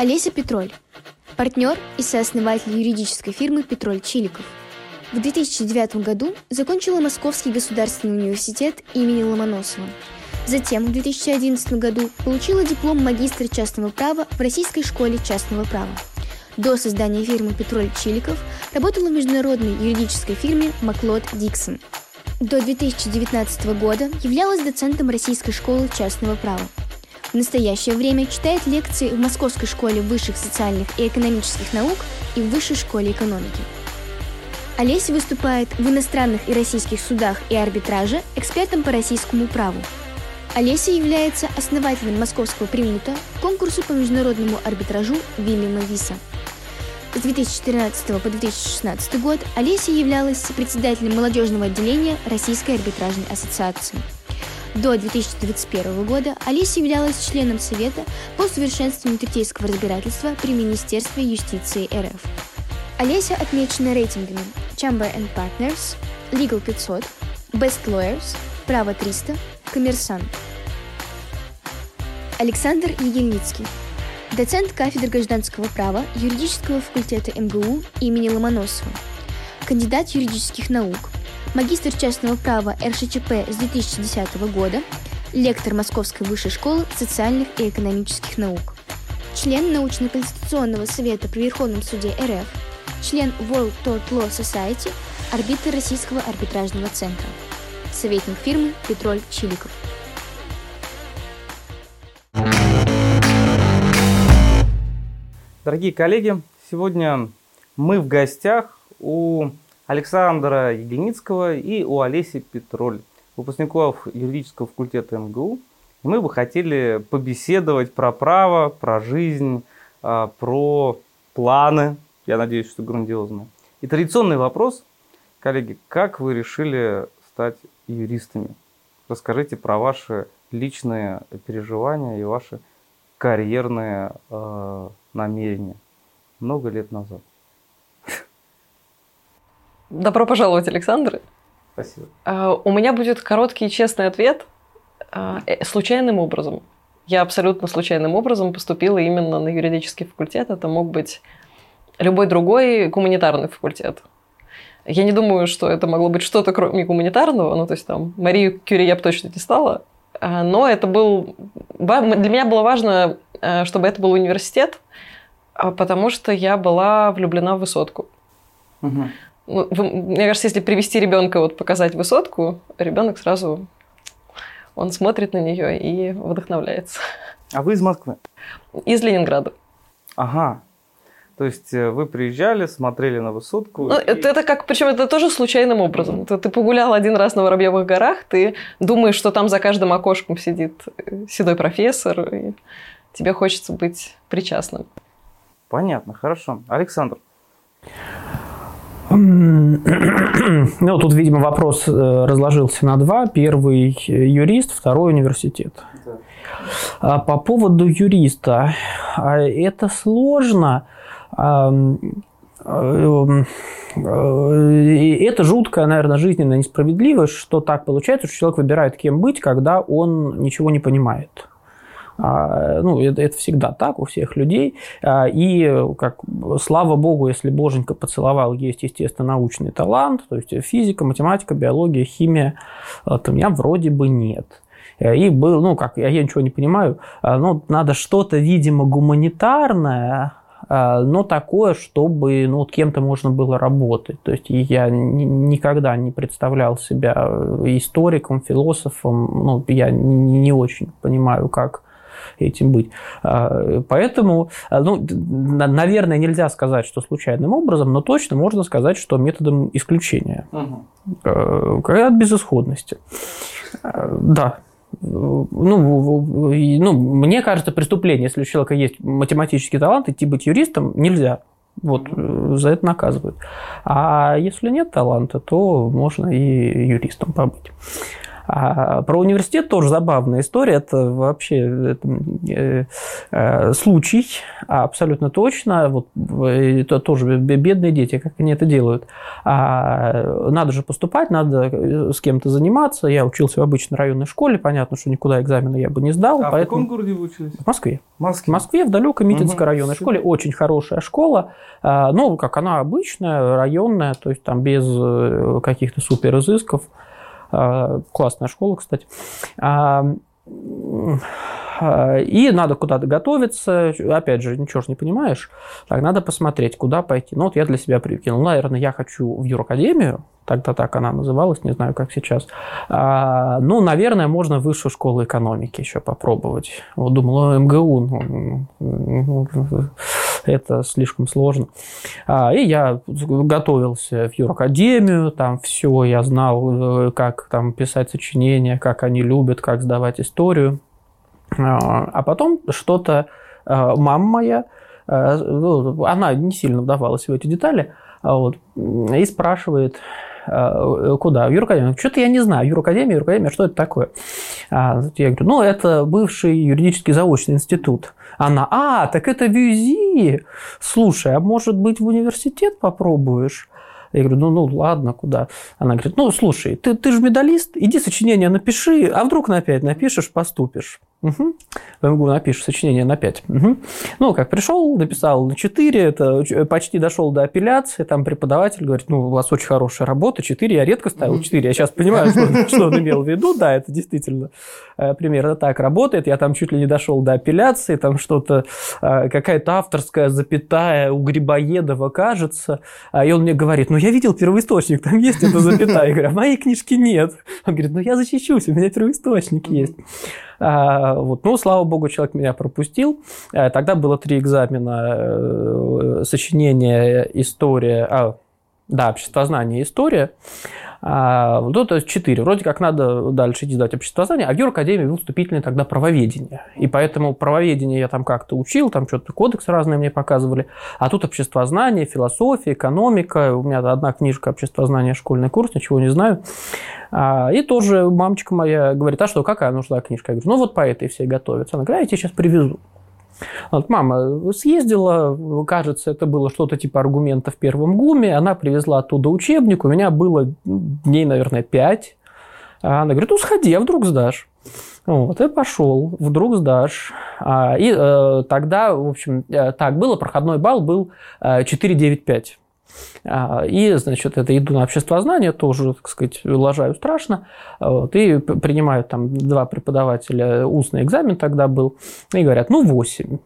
Олеся Петроль. Партнер и сооснователь юридической фирмы «Петроль Чиликов». В 2009 году закончила Московский государственный университет имени Ломоносова. Затем в 2011 году получила диплом магистра частного права в Российской школе частного права. До создания фирмы «Петроль Чиликов» работала в международной юридической фирме «Маклод Диксон». До 2019 года являлась доцентом Российской школы частного права. В настоящее время читает лекции в Московской школе высших социальных и экономических наук и в Высшей школе экономики. Олеся выступает в иностранных и российских судах и арбитраже экспертом по российскому праву. Олеся является основателем московского приюта конкурсу по международному арбитражу Вильяма Виса. С 2014 по 2016 год Олеся являлась председателем молодежного отделения Российской арбитражной ассоциации. До 2021 года Олеся являлась членом Совета по совершенствованию третейского разбирательства при Министерстве юстиции РФ. Олеся отмечена рейтингами Chamber and Partners, Legal 500, Best Lawyers, Право 300, Коммерсант. Александр Егельницкий. Доцент кафедры гражданского права юридического факультета МГУ имени Ломоносова. Кандидат юридических наук. Магистр частного права РШЧП с 2010 года. Лектор Московской высшей школы социальных и экономических наук. Член научно-конституционного совета при Верховном суде РФ член World Tort Law Society, арбитр Российского арбитражного центра. Советник фирмы Петроль Чиликов. Дорогие коллеги, сегодня мы в гостях у Александра Егельницкого и у Олеси Петроль, выпускников юридического факультета МГУ. Мы бы хотели побеседовать про право, про жизнь, а, про планы я надеюсь, что грандиозно. И традиционный вопрос, коллеги, как вы решили стать юристами? Расскажите про ваши личные переживания и ваши карьерные э, намерения много лет назад. Добро пожаловать, Александр. Спасибо. Uh, у меня будет короткий и честный ответ. Uh, случайным образом. Я абсолютно случайным образом поступила именно на юридический факультет. Это мог быть любой другой гуманитарный факультет. Я не думаю, что это могло быть что-то кроме гуманитарного, ну, то есть там Марию Кюри я бы точно не стала, а, но это был... Для меня было важно, э, чтобы это был университет, а, потому что я была влюблена в высотку. Угу. Мне кажется, если привести ребенка, вот показать высотку, ребенок сразу он смотрит на нее и вдохновляется. А вы из Москвы? Из Ленинграда. Ага. То есть э, вы приезжали, смотрели на высотку. Ну, и... это, это как, причем это тоже случайным образом. Ты, ты погулял один раз на Воробьевых горах, ты думаешь, что там за каждым окошком сидит э, седой профессор, и тебе хочется быть причастным. Понятно, хорошо. Александр. Ну, тут, видимо, вопрос э, разложился на два. Первый юрист, второй университет. Да. А по поводу юриста. А это сложно Э, это жуткая, наверное, жизненная несправедливость, что так получается, что человек выбирает, кем быть, когда он ничего не понимает. А, ну, это, это всегда так у всех людей. А, и, как, слава богу, если боженька поцеловал, есть, естественно, научный талант, то есть физика, математика, биология, химия, то у меня вроде бы нет. И был, ну, как, я, я ничего не понимаю, ну, надо что-то, видимо, гуманитарное, а, но такое, чтобы ну, вот кем-то можно было работать. То есть я никогда не представлял себя историком, философом, ну, я не очень понимаю, как этим быть. А, поэтому, а, ну, наверное, нельзя сказать, что случайным образом, но точно можно сказать, что методом исключения. Угу. От безысходности. Да, ну, ну, мне кажется, преступление, если у человека есть математический талант, идти быть юристом нельзя. Вот за это наказывают. А если нет таланта, то можно и юристом побыть. А про университет тоже забавная история. Это вообще это, э, э, случай, абсолютно точно. Вот это тоже бедные дети, как они это делают. А, надо же поступать, надо с кем-то заниматься. Я учился в обычной районной школе, понятно, что никуда экзамены я бы не сдал. А поэтому... в каком городе вы учились? В Москве. В Москве. В Москве, в далекой Митинской Мгм. районной школе. Очень хорошая школа. А, Ну, как она обычная, районная, то есть там без э, каких-то супер изысков. А, Классная школа, кстати. А, И надо куда-то готовиться. Опять же, ничего ж не понимаешь. Так, надо посмотреть, куда пойти. Ну, вот я для себя прикинул. Наверное, я хочу в юракадемию. Тогда так она называлась, не знаю, как сейчас. А, Ну, наверное, можно высшую школу экономики еще попробовать. Вот думал, «Ну, МГУ, ну, ну, это слишком сложно. А, И я готовился в юракадемию, там все, я знал, э, как там писать сочинения, как они любят, как сдавать историю. А а потом что-то э, мама моя, э, ну, она не сильно вдавалась в эти детали, а вот, и спрашивает, э, куда? В юракадемию. Что-то я не знаю. Юракадемия, юракадемия, что это такое? А, я говорю, ну, это бывший юридический заочный институт. Она, а, так это в ЮЗИ. Слушай, а может быть в университет попробуешь? Я говорю, ну, ну ладно, куда? Она говорит, ну, слушай, ты, ты же медалист, иди сочинение напиши, а вдруг на 5 напишешь, поступишь. Угу. В МГУ напишешь сочинение на 5. Угу. Ну, как пришел, написал на 4, это почти дошел до апелляции, там преподаватель говорит, ну, у вас очень хорошая работа, 4, я редко ставил 4, я сейчас понимаю, что, что он имел в виду, да, это действительно э, примерно так работает, я там чуть ли не дошел до апелляции, там что-то, э, какая-то авторская запятая у Грибоедова, кажется, а, и он мне говорит, ну, я видел первоисточник, там есть эта запятая, я говорю, а моей книжке нет. Он говорит, ну, я защищусь, у меня первоисточник есть. А, вот. Ну, слава богу, человек меня пропустил. Э, Тогда было три экзамена. э, Сочинение, история... А, да, обществознание история. А, ну, то есть четыре. Вроде как надо дальше идти сдать обществознание, а в Юракадемии был вступительный тогда правоведение. И поэтому правоведение я там как-то учил, там что-то кодекс разные мне показывали. А тут обществознание, философия, экономика. У меня одна книжка обществознания, школьный курс, ничего не знаю. А, И тоже мамочка моя говорит, а что, какая нужна книжка? Я говорю, ну вот по этой все готовятся. Она говорит, а я тебе сейчас привезу. Вот, мама съездила, кажется, это было что-то типа аргумента в первом гуме, она привезла оттуда учебник, у меня было дней, наверное, пять. А Она говорит, ну сходи, а вдруг сдашь? Вот, и пошел, вдруг сдашь. А, И э, тогда, в общем, э, так было, проходной балл был э, 4,95. А, И, значит, это иду на обществознание, тоже, так сказать, лажаю страшно. Вот, и принимают там два преподавателя, устный экзамен тогда был, и говорят, ну, 8.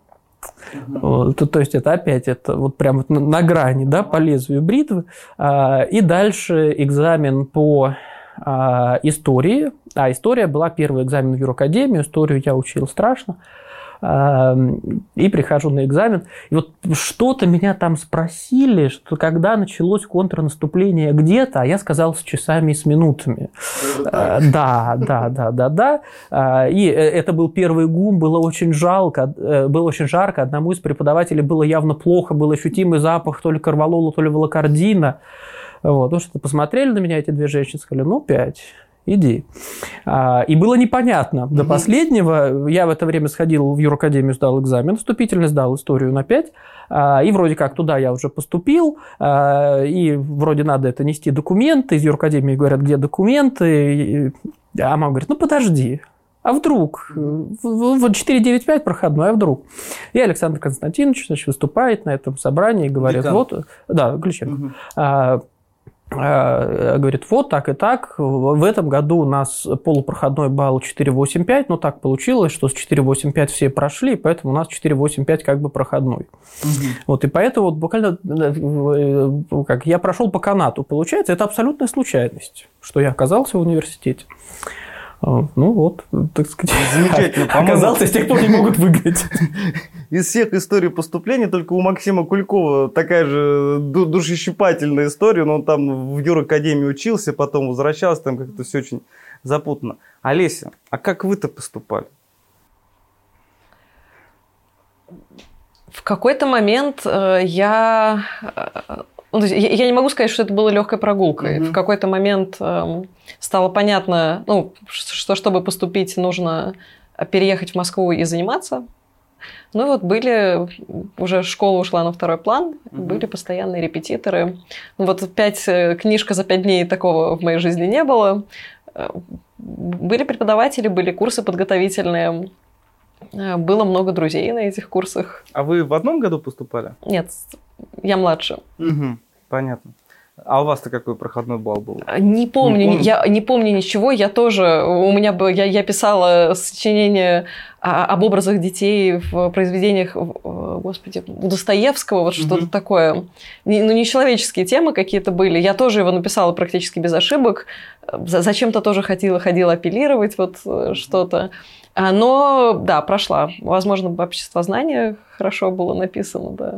Вот, то, то есть это опять это вот прям вот на, на грани, да, по лезвию бритвы. А, и дальше экзамен по а, истории. А история была первый экзамен в Юракадемию, историю я учил страшно. А, И прихожу на экзамен. И вот что-то меня там спросили, что когда началось контрнаступление где-то, а я сказал с часами и с минутами. А, Да, да, да, да, да. А, И э, это был первый гум, было очень жалко, э, было очень жарко. Одному из преподавателей было явно плохо, был ощутимый запах то ли карвалола, то ли волокордина. Вот, ну что посмотрели на меня эти две женщины, сказали, ну, пять, иди. А, И было непонятно до последнего. Я в это время сходил в Юракадемию, сдал экзамен вступительный, сдал историю на 5. И вроде как туда я уже поступил, а, и вроде надо это нести документы. Из Юракадемии говорят, где документы. А мама говорит, ну подожди, а вдруг? Вот 495 проходной, а вдруг? И Александр Константинович значит, выступает на этом собрании и говорит, Декан. вот, да, Гличенко. Мгм. А, говорит, вот так и так. В этом году у нас полупроходной балл 4,85, но так получилось, что с 4,85 все прошли, поэтому у нас 4,85 как бы проходной. Мгм. Вот, и поэтому вот буквально э, как я прошел по канату. Получается, это абсолютная случайность, что я оказался в университете. А, Ну вот, так сказать, Замечательно, по-моему. оказался, с тех пор не могут выгнать. Из всех историй поступления только у Максима Кулькова такая же ду- душещипательная история, но он там в Юракадемии учился, потом возвращался, там как-то все очень запутано. Олеся, а как вы-то поступали? В какой-то момент э, я э, Ну, я, не могу сказать, что это было легкой прогулкой. Мгм. В какой-то момент эм, стало понятно, ну, что чтобы поступить, нужно переехать в Москву и заниматься. Ну и вот были, уже школа ушла на второй план, Мгм. были постоянные репетиторы. Ну вот пять, э, книжка за пять дней такого в моей жизни не было. Э, Были преподаватели, были курсы подготовительные. Э, Было много друзей на этих курсах. А вы в одном году поступали? Нет, я младше. Угу. Понятно. А у вас-то какой проходной балл был? Не помню, Не я не помню ничего. Я тоже, у меня было, я, я писала сочинение об образах детей в произведениях, э, господи, у Достоевского, вот что-то Мгм. такое. Не- ну, нечеловеческие темы какие-то были. Я тоже его написала практически без ошибок. За- Зачем-то тоже ходила, ходила апеллировать вот э, что-то. А, Но, да, прошла. Возможно, обществознание хорошо было написано, да.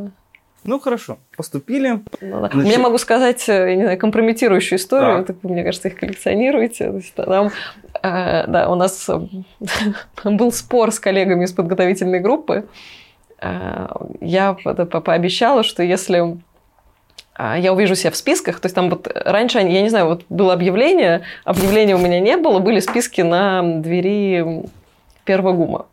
Ну хорошо, поступили. Ну да. Значит- Я могу сказать, э, я не знаю, компрометирующую историю, Так. так мне кажется, их коллекционируете. То есть, Там, э, да, у нас э, был спор с коллегами из подготовительной группы. Э, Я пообещала, что если я увижу себя в списках, то есть там вот раньше, я не знаю, вот было объявление, объявления у меня не было, были списки на двери первого гума.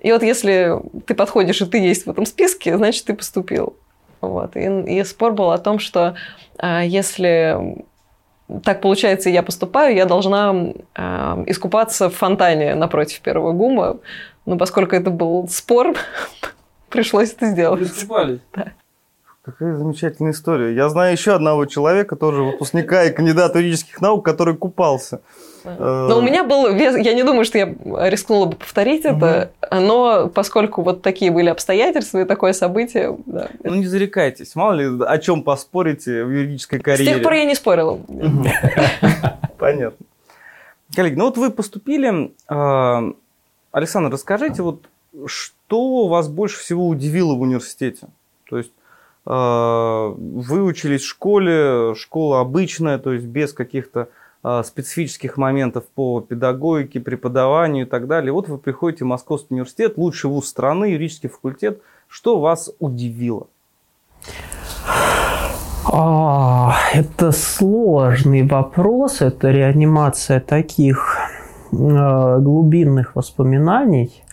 И вот если ты подходишь, и ты есть в этом списке, значит, ты поступил. Вот. И, и спор был о том, что а, если так получается, я поступаю, я должна а, искупаться в фонтане напротив первого гума. Но поскольку это был спор, пришлось это сделать. Да. Какая замечательная история. Я знаю еще одного человека, тоже выпускника и кандидата юридических наук, который купался. Э, Но у меня был вес, я не думаю, что я рискнула бы повторить это, но поскольку вот такие были обстоятельства и такое событие, да. Ну не зарекайтесь, мало ли о чем поспорите в юридической С карьере. тех пор я не спорила. Понятно. Коллеги, ну вот вы поступили. э, Александр, расскажите, вот что вас больше всего удивило в университете? То есть э, вы учились в школе, школа обычная, то есть без каких-то э, специфических моментов по педагогике, преподаванию и так далее. Вот вы приходите в Московский университет, лучший вуз страны, юридический факультет. Что вас удивило? А, Это сложный вопрос, это реанимация таких э, глубинных воспоминаний.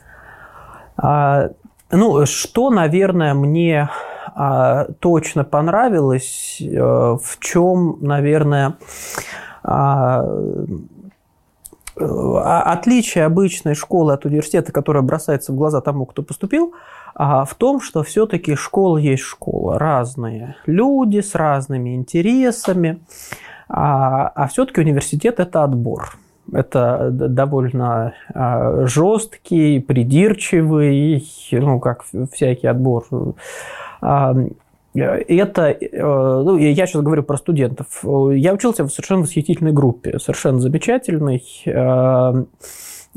А, Ну, что, наверное, мне а, точно понравилось, э, в чем, наверное, а, э, отличие обычной школы от университета, которая бросается в глаза тому, кто поступил, а, в том, что все-таки школа есть школа. Разные люди с разными интересами. А, а все-таки университет – это отбор. Это довольно жесткий, придирчивый, ну, как всякий отбор. А, это, э, ну, я сейчас говорю про студентов. Я учился в совершенно восхитительной группе, совершенно замечательной. Э,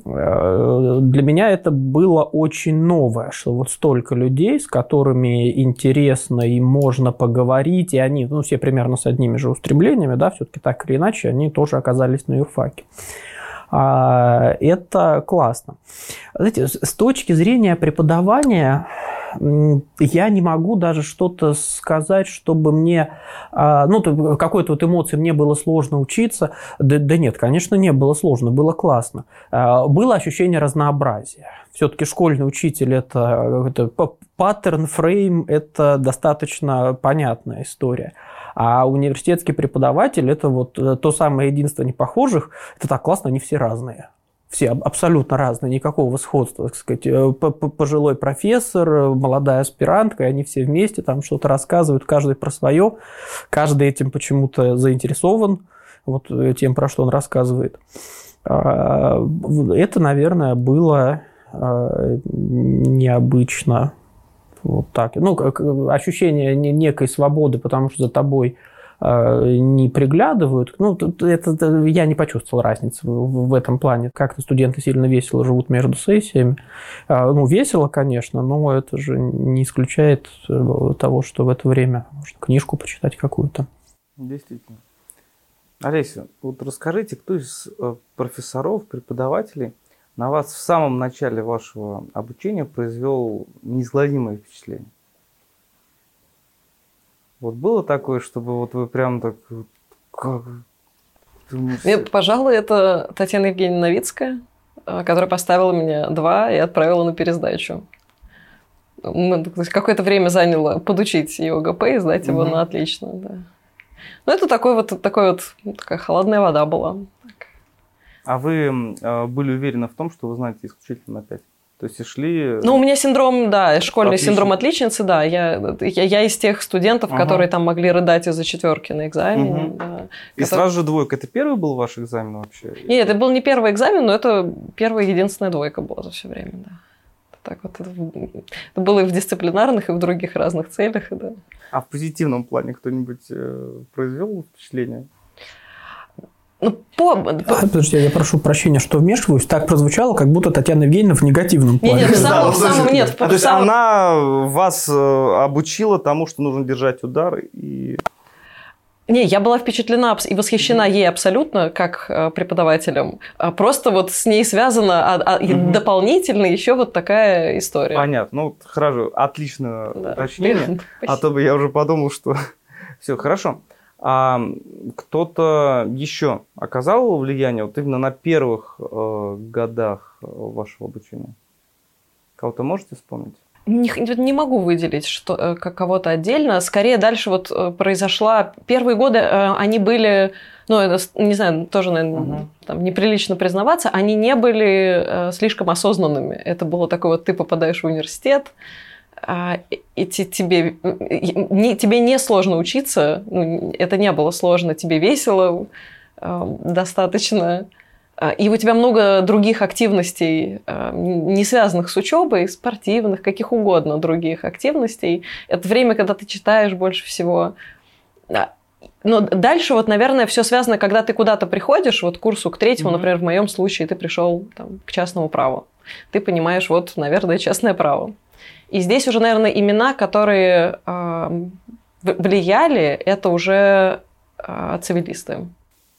э, Для меня это было очень новое, что вот столько людей, с которыми интересно и можно поговорить, и они, ну, все примерно с одними же устремлениями, да, все-таки так или иначе, они тоже оказались на юрфаке. А, Это классно. Знаете, с точки зрения преподавания я не могу даже что-то сказать, чтобы мне, а, ну, то- какой-то вот эмоции мне было сложно учиться. Да, да нет, конечно, не было сложно, было классно. А, Было ощущение разнообразия. Все-таки школьный учитель это, это паттерн, фрейм, это достаточно понятная история. А университетский преподаватель это вот э, то самое единство непохожих. Это так классно, они все разные. Все аб- абсолютно разные, никакого сходства, так сказать. Э, Пожилой профессор, э, молодая аспирантка, и они все вместе там что-то рассказывают, каждый про свое, каждый этим почему-то заинтересован, вот э, тем, про что он рассказывает. А, Это, наверное, было а, необычно. Вот так. Ну, ощущение не- некой свободы, потому что за тобой не приглядывают. Ну, это, это- я не почувствовал разницы в, в этом плане. Как-то студенты сильно весело живут между сессиями. А, Ну, весело, конечно, но это же не исключает э, того, что в это время можно книжку почитать какую-то. Действительно. Олеся, вот расскажите, кто из э, профессоров, преподавателей на вас в самом начале вашего обучения произвел неизгладимое впечатление? Вот было такое, чтобы вот вы прям так... Как... Мне, пожалуй, это Татьяна Евгеньевна Новицкая, э, которая поставила меня два и отправила на пересдачу. Какое-то время заняло подучить его ГП и сдать его угу. на отлично, да. Ну, это такой вот, такой вот, такая холодная вода была. А вы э, были уверены в том, что вы знаете исключительно на 5? То есть и шли... Ну, у меня синдром, да, школьный Отлично. синдром отличницы, да. Я, я, я из тех студентов, ага. которые там могли рыдать из-за четверки на экзамене. Угу. Да, и который... сразу же двойка. Это первый был ваш экзамен вообще? Нет, это был не первый экзамен, но это первая единственная двойка была за все время, да. Так вот, это, это было и в дисциплинарных, и в других разных целях, да. А в позитивном плане кто-нибудь э, произвел впечатление? Ну, по... А, подожди, я прошу прощения, что вмешиваюсь. Так прозвучало, как будто Татьяна Евгеньевна в негативном плане. Нет, нет, в самом, в самом нет. А, то есть самом... она вас э, обучила тому, что нужно держать удар и... Не, я была впечатлена и восхищена ей абсолютно как э, преподавателем. А просто вот с ней связана а, а, угу. дополнительно еще вот такая история. Понятно. Ну, хорошо, отличное да. уточнение. А то бы я уже подумал, что все хорошо. А кто-то еще оказал влияние вот именно на первых э, годах э, вашего обучения? Кого-то можете вспомнить? Не, не могу выделить что, э, кого-то отдельно. Скорее дальше вот э, произошла... Первые годы они были, ну, это, не знаю, тоже, наверное, угу. там, неприлично признаваться, они не были слишком осознанными. Это было такое вот, ты попадаешь в университет, и тебе, не, тебе не сложно учиться, ну, это не было сложно, тебе весело э, достаточно, а, и у тебя много других активностей, э, не связанных с учебой, спортивных, каких угодно других активностей. Это время, когда ты читаешь больше всего. Но дальше вот, наверное, все связано, когда ты куда-то приходишь, вот к курсу к третьему, mm-hmm. например, в моем случае ты пришел там, к частному праву. Ты понимаешь, вот, наверное, частное право. И здесь уже, наверное, имена, которые э, влияли, это уже э, цивилисты.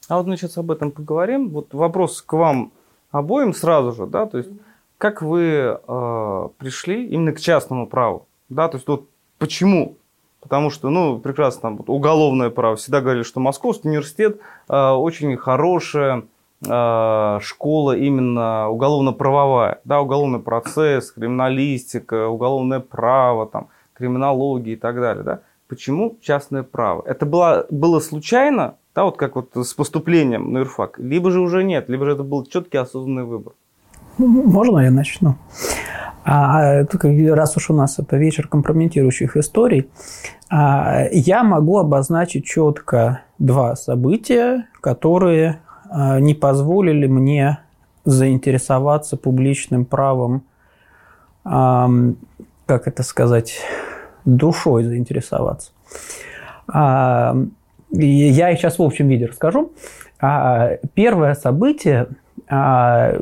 А вот мы сейчас об этом поговорим. Вот вопрос к вам обоим сразу же, да, то есть как вы э, пришли именно к частному праву, да, то есть вот почему? Потому что, ну, прекрасно, там, уголовное право. Всегда говорили, что Московский университет э, очень хорошее школа именно уголовно-правовая, да, уголовный процесс, криминалистика, уголовное право, там, криминология и так далее, да. Почему частное право? Это было, было случайно, да, вот как вот с поступлением на юрфак, либо же уже нет, либо же это был четкий осознанный выбор? Ну, можно я начну? А, а раз уж у нас это вечер компрометирующих историй, а, я могу обозначить четко два события, которые не позволили мне заинтересоваться публичным правом, как это сказать, душой заинтересоваться. Я их сейчас в общем виде расскажу. А, первое событие а,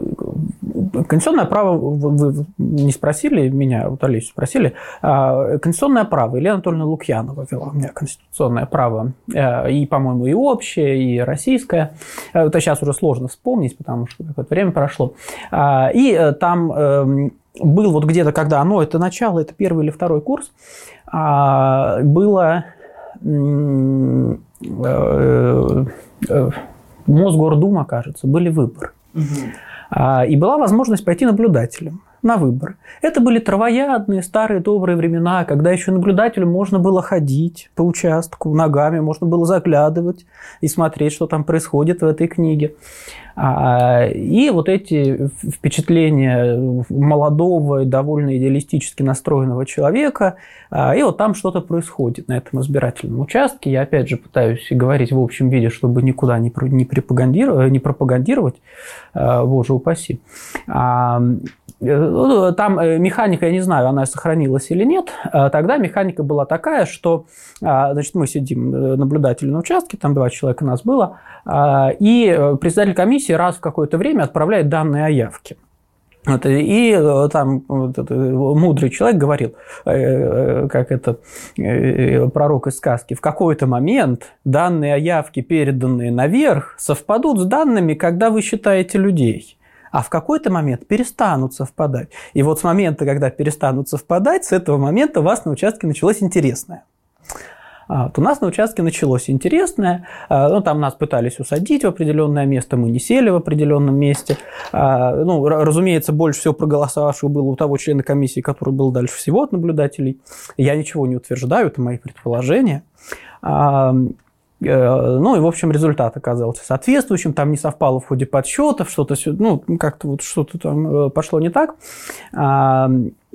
конституционное право, вы не спросили меня, вот Олесю спросили, а, конституционное право, Елена Анатольевна Лукьянова вела у меня конституционное право, э, и, по-моему, и общее, и российское. Э, это сейчас уже сложно вспомнить, потому что какое-то время прошло. И э, там эм, был вот где-то, когда оно, это начало, это первый или второй курс, было Мосгордума, кажется, были выборы. И была возможность пойти наблюдателем на выборы. Это были травоядные старые добрые времена, когда еще наблюдателю можно было ходить по участку ногами, можно было заглядывать и смотреть, что там происходит в этой книге. А, и вот эти впечатления молодого и довольно идеалистически настроенного человека, а, и вот там что-то происходит на этом избирательном участке. Я опять же пытаюсь говорить в общем виде, чтобы никуда не пропагандировать, не пропагандировать а, боже упаси. Ну, там э, механика, я не знаю, она сохранилась или нет. Тогда механика была такая, что значит, мы сидим э, наблюдатели на участке, там два человека нас было, и э, председатель комиссии раз в какое-то время отправляет данные о явке. И э, там вот мудрый человек говорил, э, э, как это пророк из сказки, в какой-то момент данные о явке, переданные наверх, совпадут с данными, когда вы считаете людей. А в какой-то момент перестанут совпадать. И вот с момента, когда перестанут совпадать, с этого момента у вас на участке началось интересное. А, вот у нас на участке началось интересное. А, ну, там нас пытались усадить в определенное место, мы не сели в определенном месте. А, ну, разумеется, больше всего проголосовавших было у того члена комиссии, который был дальше всего от наблюдателей. Я ничего не утверждаю, это мои предположения. Э, ну и, в общем, результат оказался соответствующим, там не совпало в ходе подсчетов, что-то, ну, как-то вот что-то там э, пошло не так. А,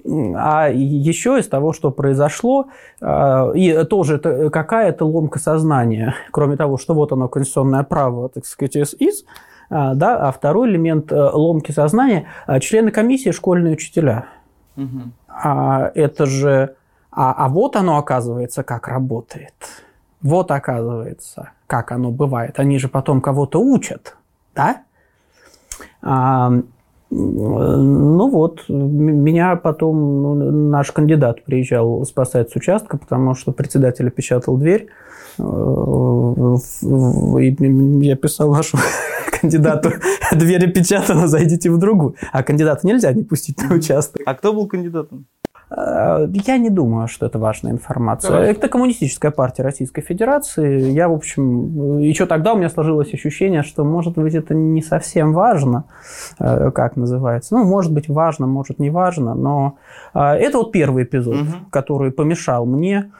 а еще из того, что произошло, э, и тоже какая-то ломка сознания, кроме того, что вот оно, конституционное право, так сказать, из, да, а второй элемент ломки сознания – члены комиссии школьные учителя. Угу. А, это же... А, а вот оно, оказывается, как работает – вот оказывается, как оно бывает. Они же потом кого-то учат, да? А, ну вот, меня потом наш кандидат приезжал спасать с участка, потому что председатель опечатал дверь. Э, и я писал вашему кандидату, дверь опечатана, зайдите в другую. А кандидата нельзя не пустить на участок. А кто был кандидатом? Э, я не думаю, что это важная информация. Хорошо. Это коммунистическая партия Российской Федерации. Я, в общем, еще тогда у меня сложилось ощущение, что, может быть, это не совсем важно, э, как называется. Ну, может быть, важно, может, не важно, но э, это вот первый эпизод, угу. который помешал мне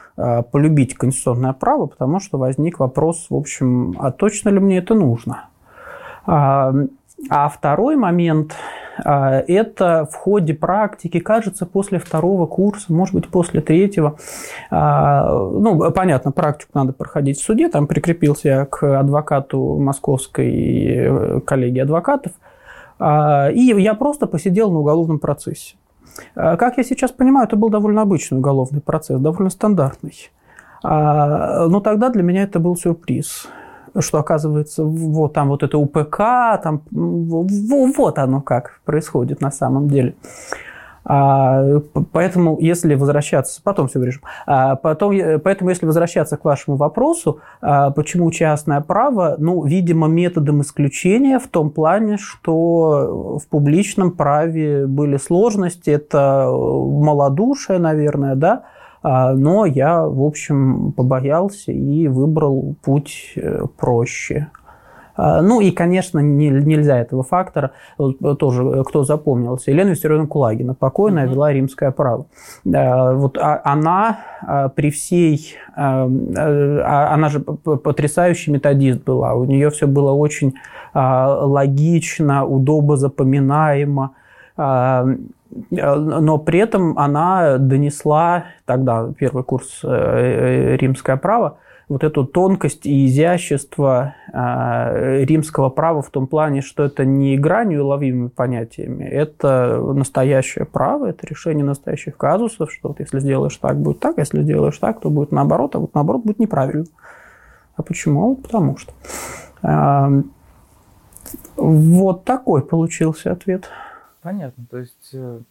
полюбить конституционное право, потому что возник вопрос, в общем, а точно ли мне это нужно? А, второй момент это в ходе практики, кажется, после второго курса, может быть, после третьего. А, ну, понятно, практику надо проходить в суде. Там прикрепился я к адвокату московской э, коллегии адвокатов. А, и я просто посидел на уголовном процессе. Как я сейчас понимаю, это был довольно обычный уголовный процесс, довольно стандартный. Но тогда для меня это был сюрприз что оказывается вот там вот это УПК, там вот оно как происходит на самом деле. А, поэтому, если возвращаться, потом все вырежем. А, потом, поэтому, если возвращаться к вашему вопросу, а, почему частное право, ну, видимо, методом исключения в том плане, что в публичном праве были сложности, это малодушие, наверное, да, но я, в общем, побоялся и выбрал путь э, проще. А, ну и, конечно, не, нельзя этого фактора, тоже э, кто запомнился, Елена Виссарионовна Кулагина, покойная, вела римское право. Вот а, она при всей... Она же потрясающий методист была, у нее все было очень логично, удобно запоминаемо, Э, но при этом она донесла тогда первый курс э, э, римское право, вот эту тонкость и изящество римского права в том плане, что это не игра неуловимыми понятиями, это настоящее право, это решение настоящих казусов, что вот если сделаешь так, будет так, если сделаешь так, то будет наоборот, а вот наоборот будет неправильно. А почему? Потому что. Вот такой получился ответ. Понятно. То есть э,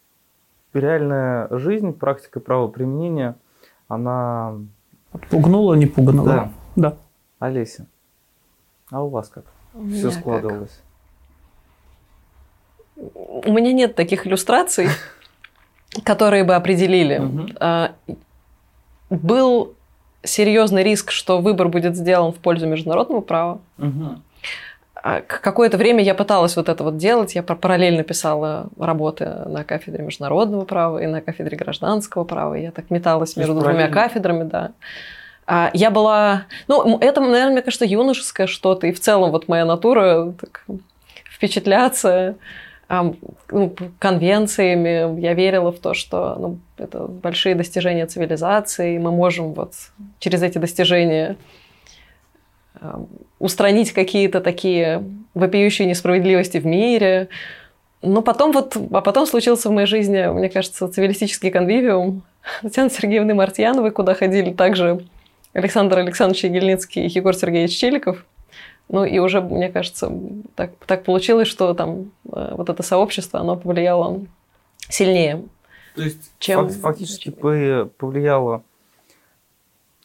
реальная жизнь, практика правоприменения, она... Пугнула, не пугнула. Да. да. Олеся, а у вас как у все складывалось? Как? У меня нет таких иллюстраций, которые бы определили. А, был серьезный риск, что выбор будет сделан в пользу международного права. А какое-то время я пыталась вот это вот делать. Я параллельно писала работы на кафедре международного права и на кафедре гражданского права. Я так металась между двумя кафедрами, да. А я была... Ну, это, наверное, мне кажется, юношеское что-то. И в целом вот моя натура так, впечатляться ну, конвенциями. Я верила в то, что ну, это большие достижения цивилизации, и мы можем вот через эти достижения устранить какие-то такие вопиющие несправедливости в мире. Но потом вот, а потом случился в моей жизни, мне кажется, цивилистический конвивиум Татьяны Сергеевны Мартьяновой, куда ходили также Александр Александрович Егельницкий и Егор Сергеевич Челиков. Ну и уже, мне кажется, так, так получилось, что там э, вот это сообщество, оно повлияло сильнее. То есть чем... фактически повлияло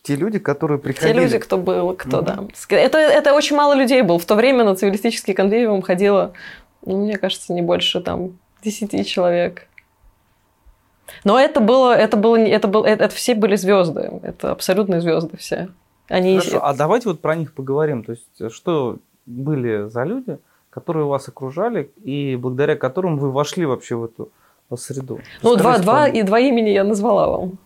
те люди, которые приходили. Те люди, кто был, кто, mm да. Это, это очень мало людей было. В то время на цивилистический конвейвум ходило, ну, мне кажется, не больше там 10 человек. Но это было, это было, это было, это, это все были звезды, это абсолютные звезды все. Они... Хорошо, а давайте вот про них поговорим. То есть, что были за люди, которые вас окружали и благодаря которым вы вошли вообще в эту среду? Ну, два, два, и два имени я назвала вам.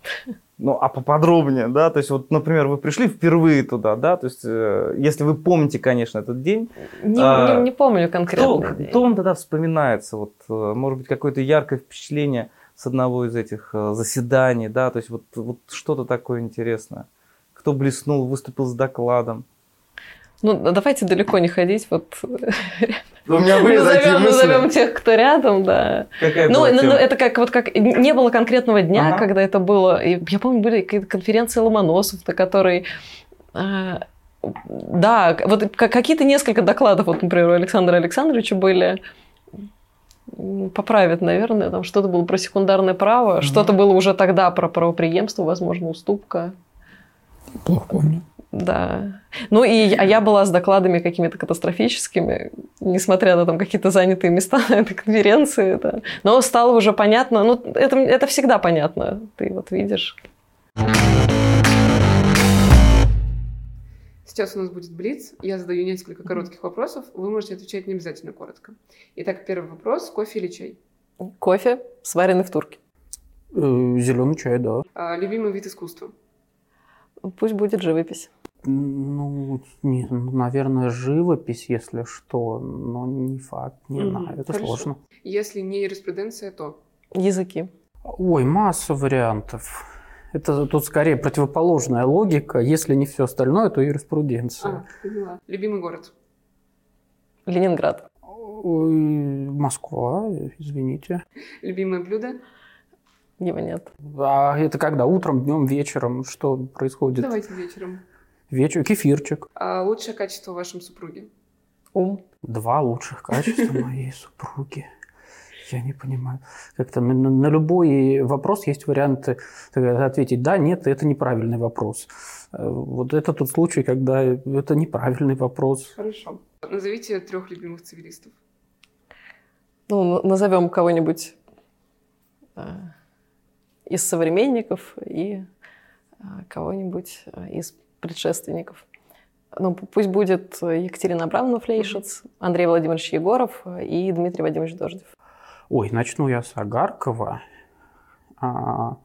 Ну, а поподробнее, да, то есть вот, например, вы пришли впервые туда, да, то есть э, если вы помните, конечно, этот день. Не, а, не, не помню конкретно. Кто, кто вам тогда вспоминается, вот, э, может быть, какое-то яркое впечатление с одного из этих э, заседаний, да, то есть вот, вот что-то такое интересное. Кто блеснул, выступил с докладом. Ну, давайте далеко не ходить, вот у меня были назовем, назовем тех, кто рядом, да. Какая ну, была ну, тема? это как вот как не было конкретного дня, Ага. когда это было. И я помню, были какие-то конференции Ломоносов, на которые э, да, вот какие-то несколько докладов, вот, например, у Александра Александровича были поправят, наверное, там что-то было про секундарное право, Мгм. что-то было уже тогда про правопреемство, возможно, уступка. Плохо помню. Да. Ну и а я была с докладами какими-то катастрофическими, несмотря на там какие-то занятые места на этой конференции. Да. Но стало уже понятно, ну это, это всегда понятно, ты вот видишь. Сейчас у нас будет блиц. Я задаю несколько коротких вопросов. Вы можете отвечать не обязательно коротко. Итак, первый вопрос. Кофе или чай? Кофе, сваренный в турке. Зеленый чай, да. А, любимый вид искусства? Пусть будет живопись. Ну, не, наверное, живопись, если что, но не факт, не Мгм, знаю, это хорошо. сложно. Если не юриспруденция, то... Языки. Ой, масса вариантов. Это тут скорее противоположная логика. Если не все остальное, то юриспруденция. А, поняла. Любимый город? Ленинград. Ой, Москва, извините. Любимое блюдо? Его нет. А это когда? Утром, днем, вечером? Что происходит? Давайте вечером. Вечер, кефирчик. А лучшее качество в вашем супруге? Ум. Два лучших качества моей супруги. Я не понимаю. Как-то на, на- на любой вопрос есть варианты э, ответить да, нет, это неправильный вопрос. Э, Вот это тот случай, когда это неправильный вопрос. Хорошо. Назовите трех любимых цивилистов. Ну, назовем кого-нибудь э, из современников и э, кого-нибудь э, из предшественников. Ну, пусть будет Екатерина Абрамовна Флейшиц, Андрей Владимирович Егоров э, и Дмитрий Вадимович Дождев. Ой, начну я с Агаркова, а,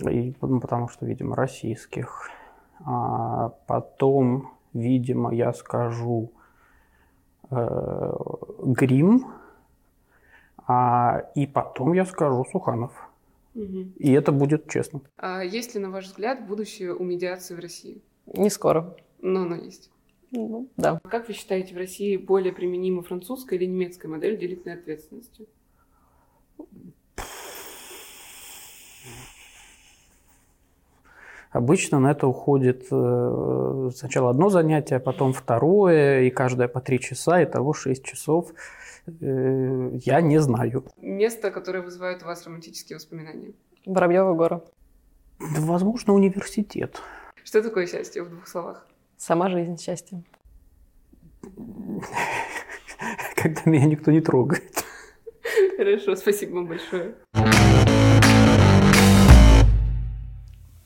и, ну, потому что, видимо, российских. А потом, видимо, я скажу э, Грим, а, и потом я скажу Суханов. И это будет честно. А есть ли, на ваш взгляд, будущее у медиации в России? Не скоро. Но оно есть. Ну, да. Как вы считаете, в России более применима французская или немецкая модель делительной ответственности? Обычно на это уходит э, сначала одно занятие, потом второе, и каждое по три часа, итого шесть часов. Э, Я не знаю. Место, которое вызывает у вас романтические воспоминания. Воробьева гора. Да, Возможно, университет. Что такое счастье в двух словах? Сама жизнь счастья. Когда меня никто не трогает. Хорошо, спасибо вам большое.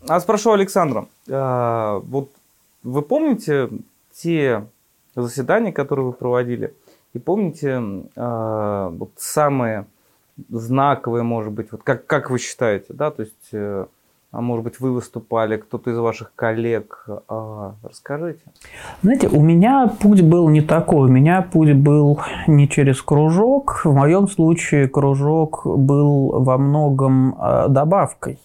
А спрошу Александра, а, вот вы помните те заседания, которые вы проводили, и помните а, вот самые знаковые, может быть, вот как, как вы считаете, да, то есть, э, а может быть, вы выступали, кто-то из ваших коллег, а, расскажите. Знаете, у меня путь был не такой. У меня путь был не через кружок. В моем случае кружок был во многом э, добавкой.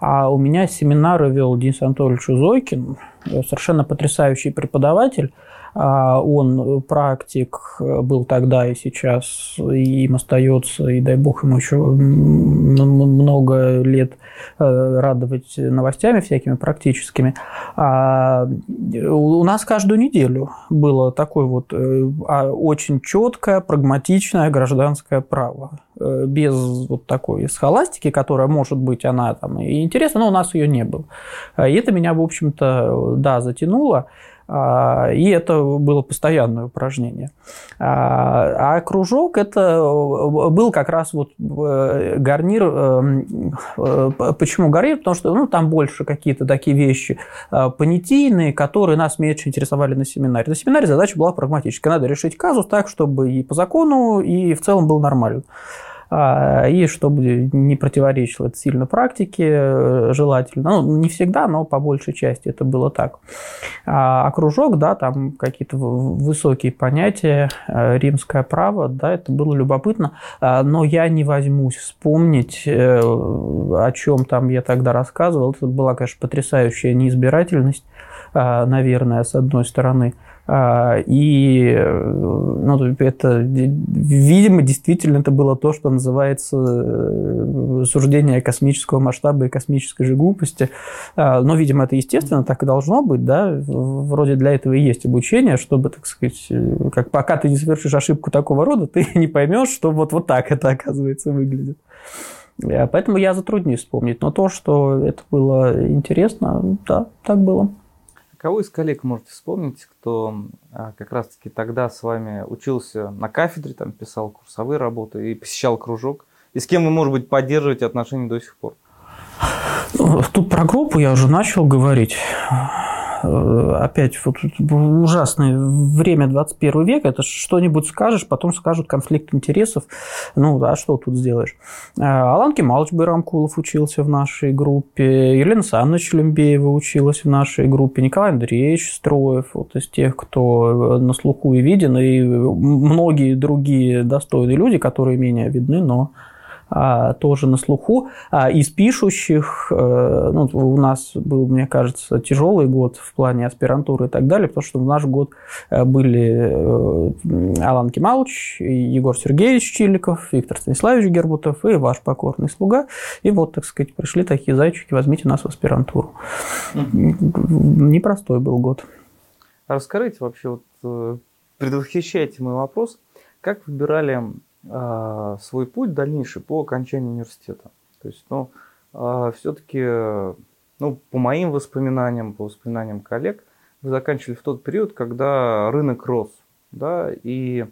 А у меня семинары вел Денис Анатольевич Узойкин, э, совершенно потрясающий преподаватель. А Он практик э, был тогда и сейчас, и им остается, и дай бог ему еще много лет э, радовать новостями всякими практическими. А у нас каждую неделю было такое вот э, а, очень четкое, прагматичное гражданское право. Э, Без вот такой схоластики, которая, может быть, она там и интересна, но у нас ее не было. И это меня, в общем-то, да, затянуло. А, и это было постоянное упражнение. А, а кружок это был как раз вот э, гарнир. Эм, э, почему гарнир? Потому что ну, там больше какие-то такие вещи э, понятийные, которые нас меньше интересовали на семинаре. На семинаре задача была прагматическая. Надо решить казус так, чтобы и по закону, и в целом был нормально. А, и чтобы не противоречило это сильно практике, э, желательно, ну, не всегда, но по большей части это было так. А, а кружок, да, там какие-то высокие понятия, э, римское право, да, это было любопытно, а, но я не возьмусь вспомнить, э, о чем там я тогда рассказывал. Это была, конечно, потрясающая неизбирательность, наверное, с одной стороны – и ну, это, видимо, действительно это было то, что называется э, суждение космического масштаба и космической же глупости. А, но, видимо, это естественно, так и должно быть, да, вроде для этого и есть обучение, чтобы, так сказать, э, как пока ты не совершишь ошибку такого рода, ты не поймешь, что вот, вот так это, оказывается, выглядит. Э, поэтому я затруднюсь вспомнить. Но то, что это было интересно, да, так было. Кого из коллег можете вспомнить, кто а, как раз-таки тогда с вами учился на кафедре, там писал курсовые работы и посещал кружок? И с кем вы, может быть, поддерживаете отношения до сих пор? Ну, тут про группу я уже начал говорить. Э, опять вот ужасное время 21 века, это что-нибудь скажешь, потом скажут конфликт интересов, ну, а что тут сделаешь? Э, Алан Кемалович Байрамкулов учился в нашей группе, Елена Санна Челембеева училась в нашей группе, Николай Андреевич Строев, вот из тех, кто на слуху и виден, и многие другие достойные люди, которые менее видны, но тоже на слуху. А из пишущих, э, ну, у нас был, мне кажется, тяжелый год в плане аспирантуры и так далее, потому что в наш год э, были э, Алан Кемалович, Егор Сергеевич Чиликов, Виктор Станиславович Гербутов и ваш покорный слуга. И вот, так сказать, пришли такие зайчики, возьмите нас в аспирантуру. Непростой был год. Расскажите вообще, вот, предвосхищайте мой вопрос, как выбирали а, свой путь дальнейший по окончанию университета. То есть, ну, а, все-таки, ну, по моим воспоминаниям, по воспоминаниям коллег, вы заканчивали в тот период, когда рынок рос, да, и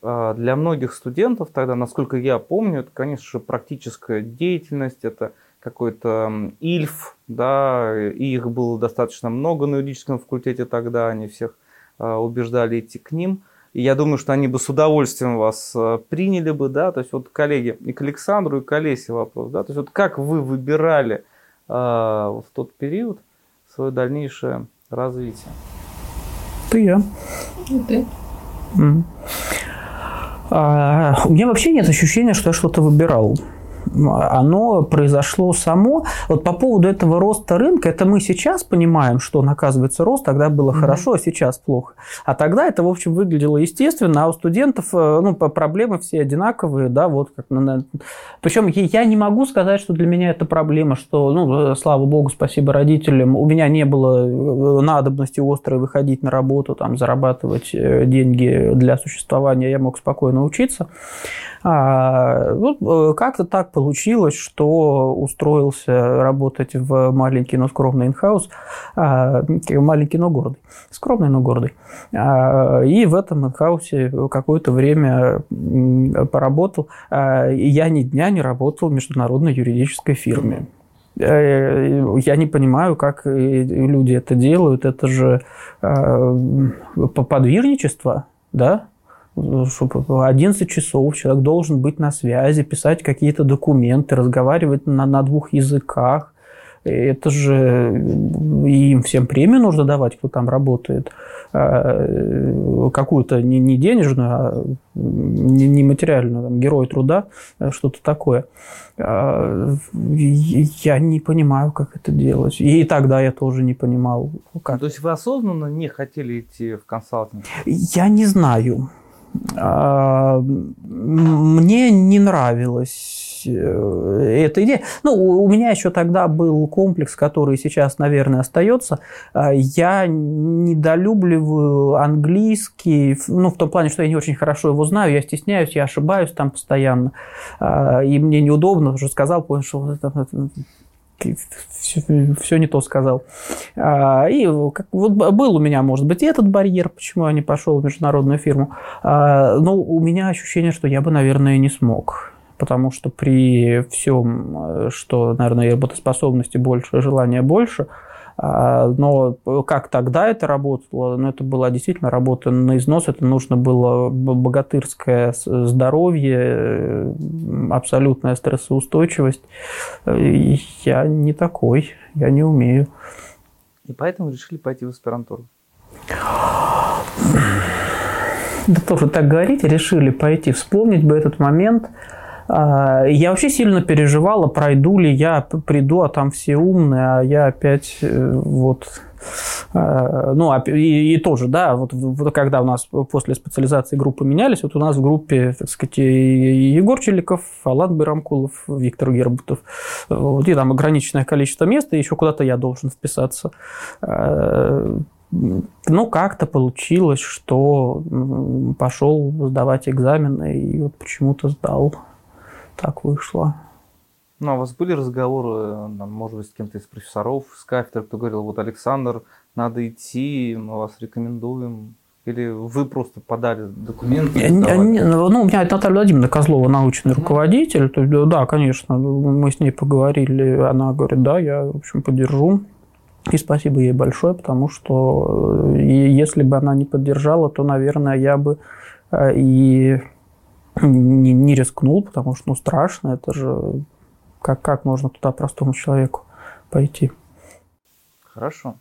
а, для многих студентов тогда, насколько я помню, это, конечно же, практическая деятельность, это какой-то ИЛФ, да, и их было достаточно много на юридическом факультете тогда, они всех убеждали идти к ним – и я думаю, что они бы с удовольствием вас э, приняли бы, да, то есть вот коллеги, и к Александру, и к Олесе вопрос, да, то есть вот как вы выбирали э, в тот период свое дальнейшее развитие? Ты я. И ты. Mm. А, у меня вообще нет ощущения, что я что-то выбирал оно произошло само. Вот по поводу этого роста рынка, это мы сейчас понимаем, что он оказывается рост, тогда было mm-hmm. хорошо, а сейчас плохо. А тогда это, в общем, выглядело естественно, а у студентов э, ну, проблемы все одинаковые, да, вот как Причем я не могу сказать, что для меня это проблема, что, ну, слава богу, спасибо родителям, у меня не было э, надобности острой выходить на работу, там, зарабатывать э, деньги для существования, я мог спокойно учиться. А, ну, как-то так получилось, что устроился работать в маленький, но скромный инхаус, а, маленький, но гордый, скромный, но гордый. А, и в этом инхаусе какое-то время поработал. Я ни дня не работал в международной юридической фирме. Э, я не понимаю, как люди это делают. Это же подвижничество, да? Чтобы 11 часов человек должен быть на связи, писать какие-то документы, разговаривать на, на двух языках. Это же им всем премию нужно давать, кто там работает. А, какую-то не, не денежную, а не, не материальную, там, герой труда, что-то такое. А, я не понимаю, как это делать. И тогда я тоже не понимал. Как. То есть вы осознанно не хотели идти в консалтинг? Я не знаю. А, мне не нравилась э, эта идея. Ну, у меня еще тогда был комплекс, который сейчас, наверное, остается. А, я недолюбливаю английский, ну, в том плане, что я не очень хорошо его знаю, я стесняюсь, я ошибаюсь там постоянно, а, и мне неудобно, уже сказал, понял, что все, все не то сказал. А, и как, вот был у меня, может быть, этот барьер, почему я не пошел в международную фирму. А, но у меня ощущение, что я бы, наверное, не смог. Потому что при всем, что, наверное, работоспособности больше, желания больше – но как тогда это работало? Ну, это была действительно работа на износ, это нужно было богатырское здоровье, абсолютная стрессоустойчивость. Я не такой, я не умею. И поэтому решили пойти в аспирантуру? Да тоже так говорите, решили пойти. Вспомнить бы этот момент – а, я вообще сильно переживала, пройду ли я, приду, а там все умные, а я опять э, вот а, ну, и, и тоже, да, вот, вот когда у нас после специализации группы менялись, вот у нас в группе, так сказать, Егор Челиков, Алан Байрамкулов, Виктор Гербутов, вот, и там ограниченное количество мест, и еще куда-то я должен вписаться. А, ну, как-то получилось, что пошел сдавать экзамены, и вот почему-то сдал так вышло. Ну, а у вас были разговоры, может быть, с кем-то из профессоров, с кафедры, кто говорил, вот, Александр, надо идти, мы вас рекомендуем? Или вы просто подали документы? Не, ну, у меня Наталья Владимировна Козлова, научный руководитель. То, да, конечно, мы с ней поговорили. Она говорит, да, я, в общем, поддержу. И спасибо ей большое, потому что э, если бы она не поддержала, то, наверное, я бы э, и не, не рискнул, потому что ну, страшно, это же как, как можно туда простому человеку пойти. Хорошо.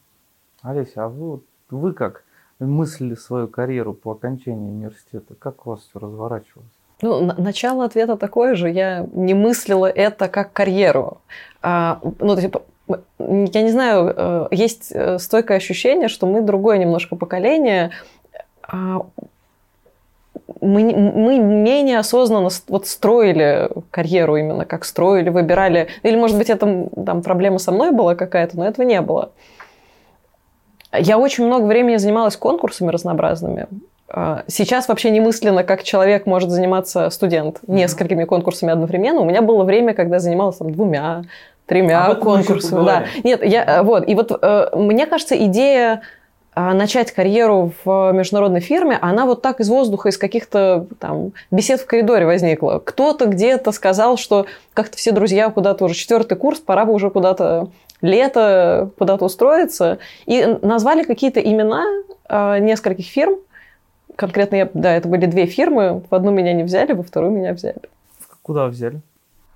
Олеся, а вы, вы как мыслили свою карьеру по окончании университета? Как у вас все разворачивалось? Ну, начало ответа такое же. Я не мыслила это как карьеру. А, ну, типа, я не знаю, э, есть э, стойкое ощущение, что мы другое немножко поколение. Мы, мы менее осознанно вот строили карьеру именно, как строили, выбирали. Или, может быть, это там проблема со мной была какая-то, но этого не было. Я очень много времени занималась конкурсами разнообразными. А, сейчас вообще немысленно, как человек может заниматься, студент, несколькими конкурсами одновременно. У меня было время, когда занималась там, двумя, тремя а конкурсами. Да. Нет, я вот. И вот э, мне кажется, идея начать карьеру в международной фирме, она вот так из воздуха, из каких-то там бесед в коридоре возникла. Кто-то где-то сказал, что как-то все друзья куда-то уже четвертый курс, пора бы уже куда-то лето куда-то устроиться. И назвали какие-то имена э, нескольких фирм. Конкретно, я, да, это были две фирмы. В одну меня не взяли, во вторую меня взяли. Куда взяли?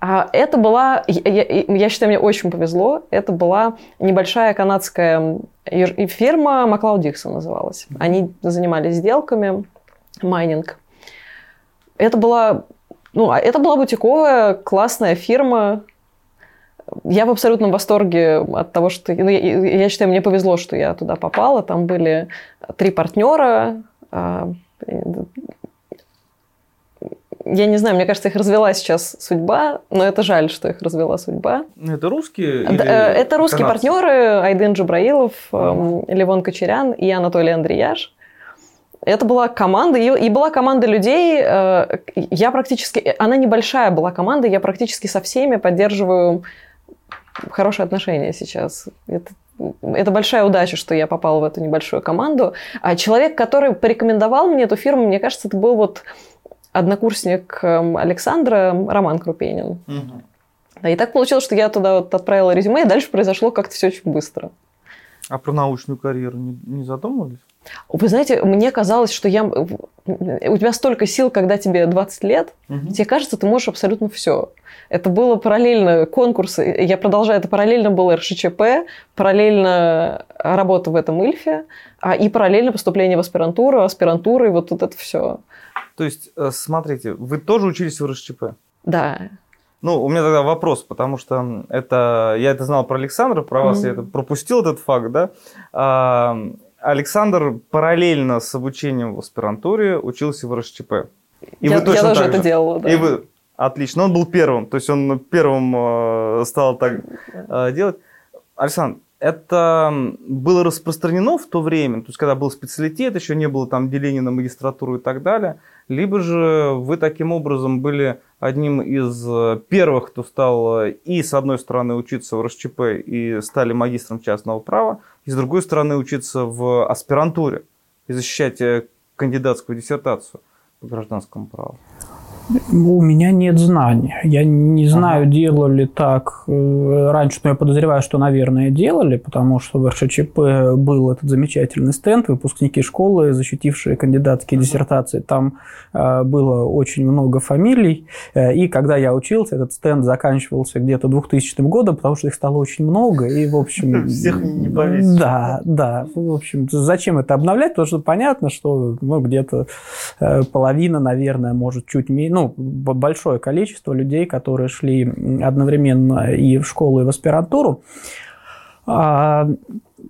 А это была, я, я считаю, мне очень повезло, это была небольшая канадская фирма McLeod Dixon называлась. Они занимались сделками, майнинг. Это была, ну, а это была бутиковая, классная фирма. Я в абсолютном восторге от того, что... Ну, я, я считаю, мне повезло, что я туда попала. Там были три партнера, а, я не знаю, мне кажется, их развела сейчас судьба, но это жаль, что их развела судьба. Это русские? Или э, это русские канадцы? партнеры Айдын Джабраилов, ага. Левон Кочерян и Анатолий Андреяш. Это была команда, и была команда людей, э, я практически, она небольшая была команда, я практически со всеми поддерживаю хорошие отношения сейчас. Это, это большая удача, что я попала в эту небольшую команду. А человек, который порекомендовал мне эту фирму, мне кажется, это был вот однокурсник эм, Александра Роман Крупенин. Угу. И так получилось, что я туда вот отправила резюме, и дальше произошло как-то все очень быстро. А про научную карьеру не, не задумывались? Вы знаете, мне казалось, что я... у тебя столько сил, когда тебе 20 лет, угу. тебе кажется, ты можешь абсолютно все. Это было параллельно конкурсы, я продолжаю, это параллельно был РШЧП, параллельно работа в этом Ильфе, а и параллельно поступление в аспирантуру, аспирантура, и вот, вот это все. То есть, э, смотрите, вы тоже учились в РСЧП? Да. Ну, у меня тогда вопрос, потому что это я это знал про Александра, про вас mm-hmm. я это пропустил этот факт, да. А, Александр параллельно с обучением в аспирантуре учился в РСЧП. И я, вы точно я тоже это делала, да. И вы отлично. Он был первым, то есть он первым э, стал так э, делать. Александр, это было распространено в то время, то есть когда был специалитет, еще не было там деления на магистратуру и так далее, либо же вы таким образом были одним из э, первых, кто стал э, и с одной стороны учиться в РСЧП и стали магистром частного права, и с другой стороны учиться в аспирантуре и защищать э, кандидатскую диссертацию по гражданскому праву. У меня нет знаний. Я не знаю, ага. делали так э, раньше, но я подозреваю, что, наверное, делали, потому что в РШЧП был этот замечательный стенд, выпускники школы, защитившие кандидатские диссертации. Там э, было очень много фамилий, э, и когда я учился, этот стенд заканчивался где-то 2000 годом, потому что их стало очень много, и, в общем... Всех не повесишь. Да, да. В общем, зачем это обновлять? Потому что понятно, что ну, где-то половина, наверное, может чуть меньше, ну, большое количество людей, которые шли одновременно и в школу, и в аспирантуру. А,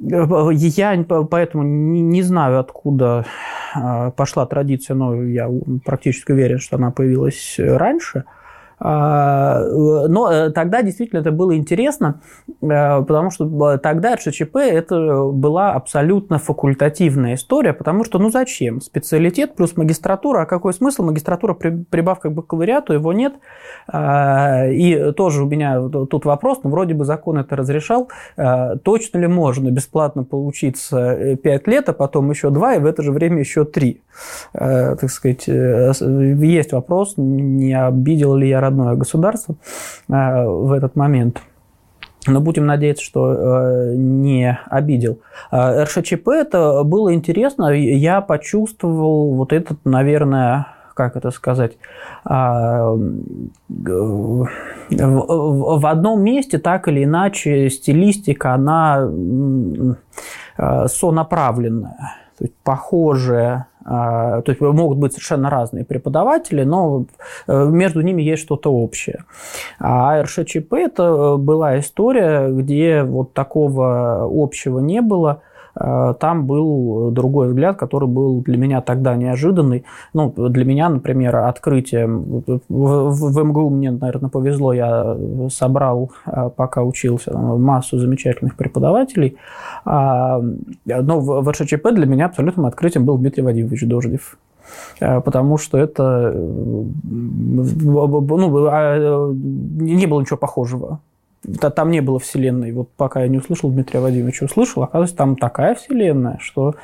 я поэтому не знаю, откуда а, пошла традиция, но я практически уверен, что она появилась раньше – но э, тогда действительно это было интересно, э, потому что тогда РШЧП это была абсолютно факультативная история, потому что ну зачем? Специалитет плюс магистратура, а какой смысл? Магистратура прибавка к бакалавриату, его нет. А, и тоже у меня тут вопрос, ну вроде бы закон это разрешал, а, точно ли можно бесплатно поучиться 5 э, лет, а потом еще 2, и в это же время еще 3? Так сказать, есть вопрос, не обидел ли я родное государство э, в этот момент. Но будем надеяться, что э, не обидел. Э, РШЧП это было интересно. Я почувствовал вот этот, наверное, как это сказать, в одном месте так или иначе стилистика, она сонаправленная, то есть похожая а, то есть могут быть совершенно разные преподаватели, но э, между ними есть что-то общее. А РШЧП это была история, где вот такого общего не было – Э, там был другой взгляд, который был для меня тогда неожиданный. Ну, для меня, например, открытие в, в МГУ мне, наверное, повезло, я собрал, э, пока учился, массу замечательных преподавателей. А, но в РШЧП для меня абсолютным открытием был Дмитрий Вадимович Дождев э, потому что это ну, а, не было ничего похожего да, там не было вселенной. Вот пока я не услышал Дмитрия Вадимовича, услышал, оказывается, там такая вселенная, что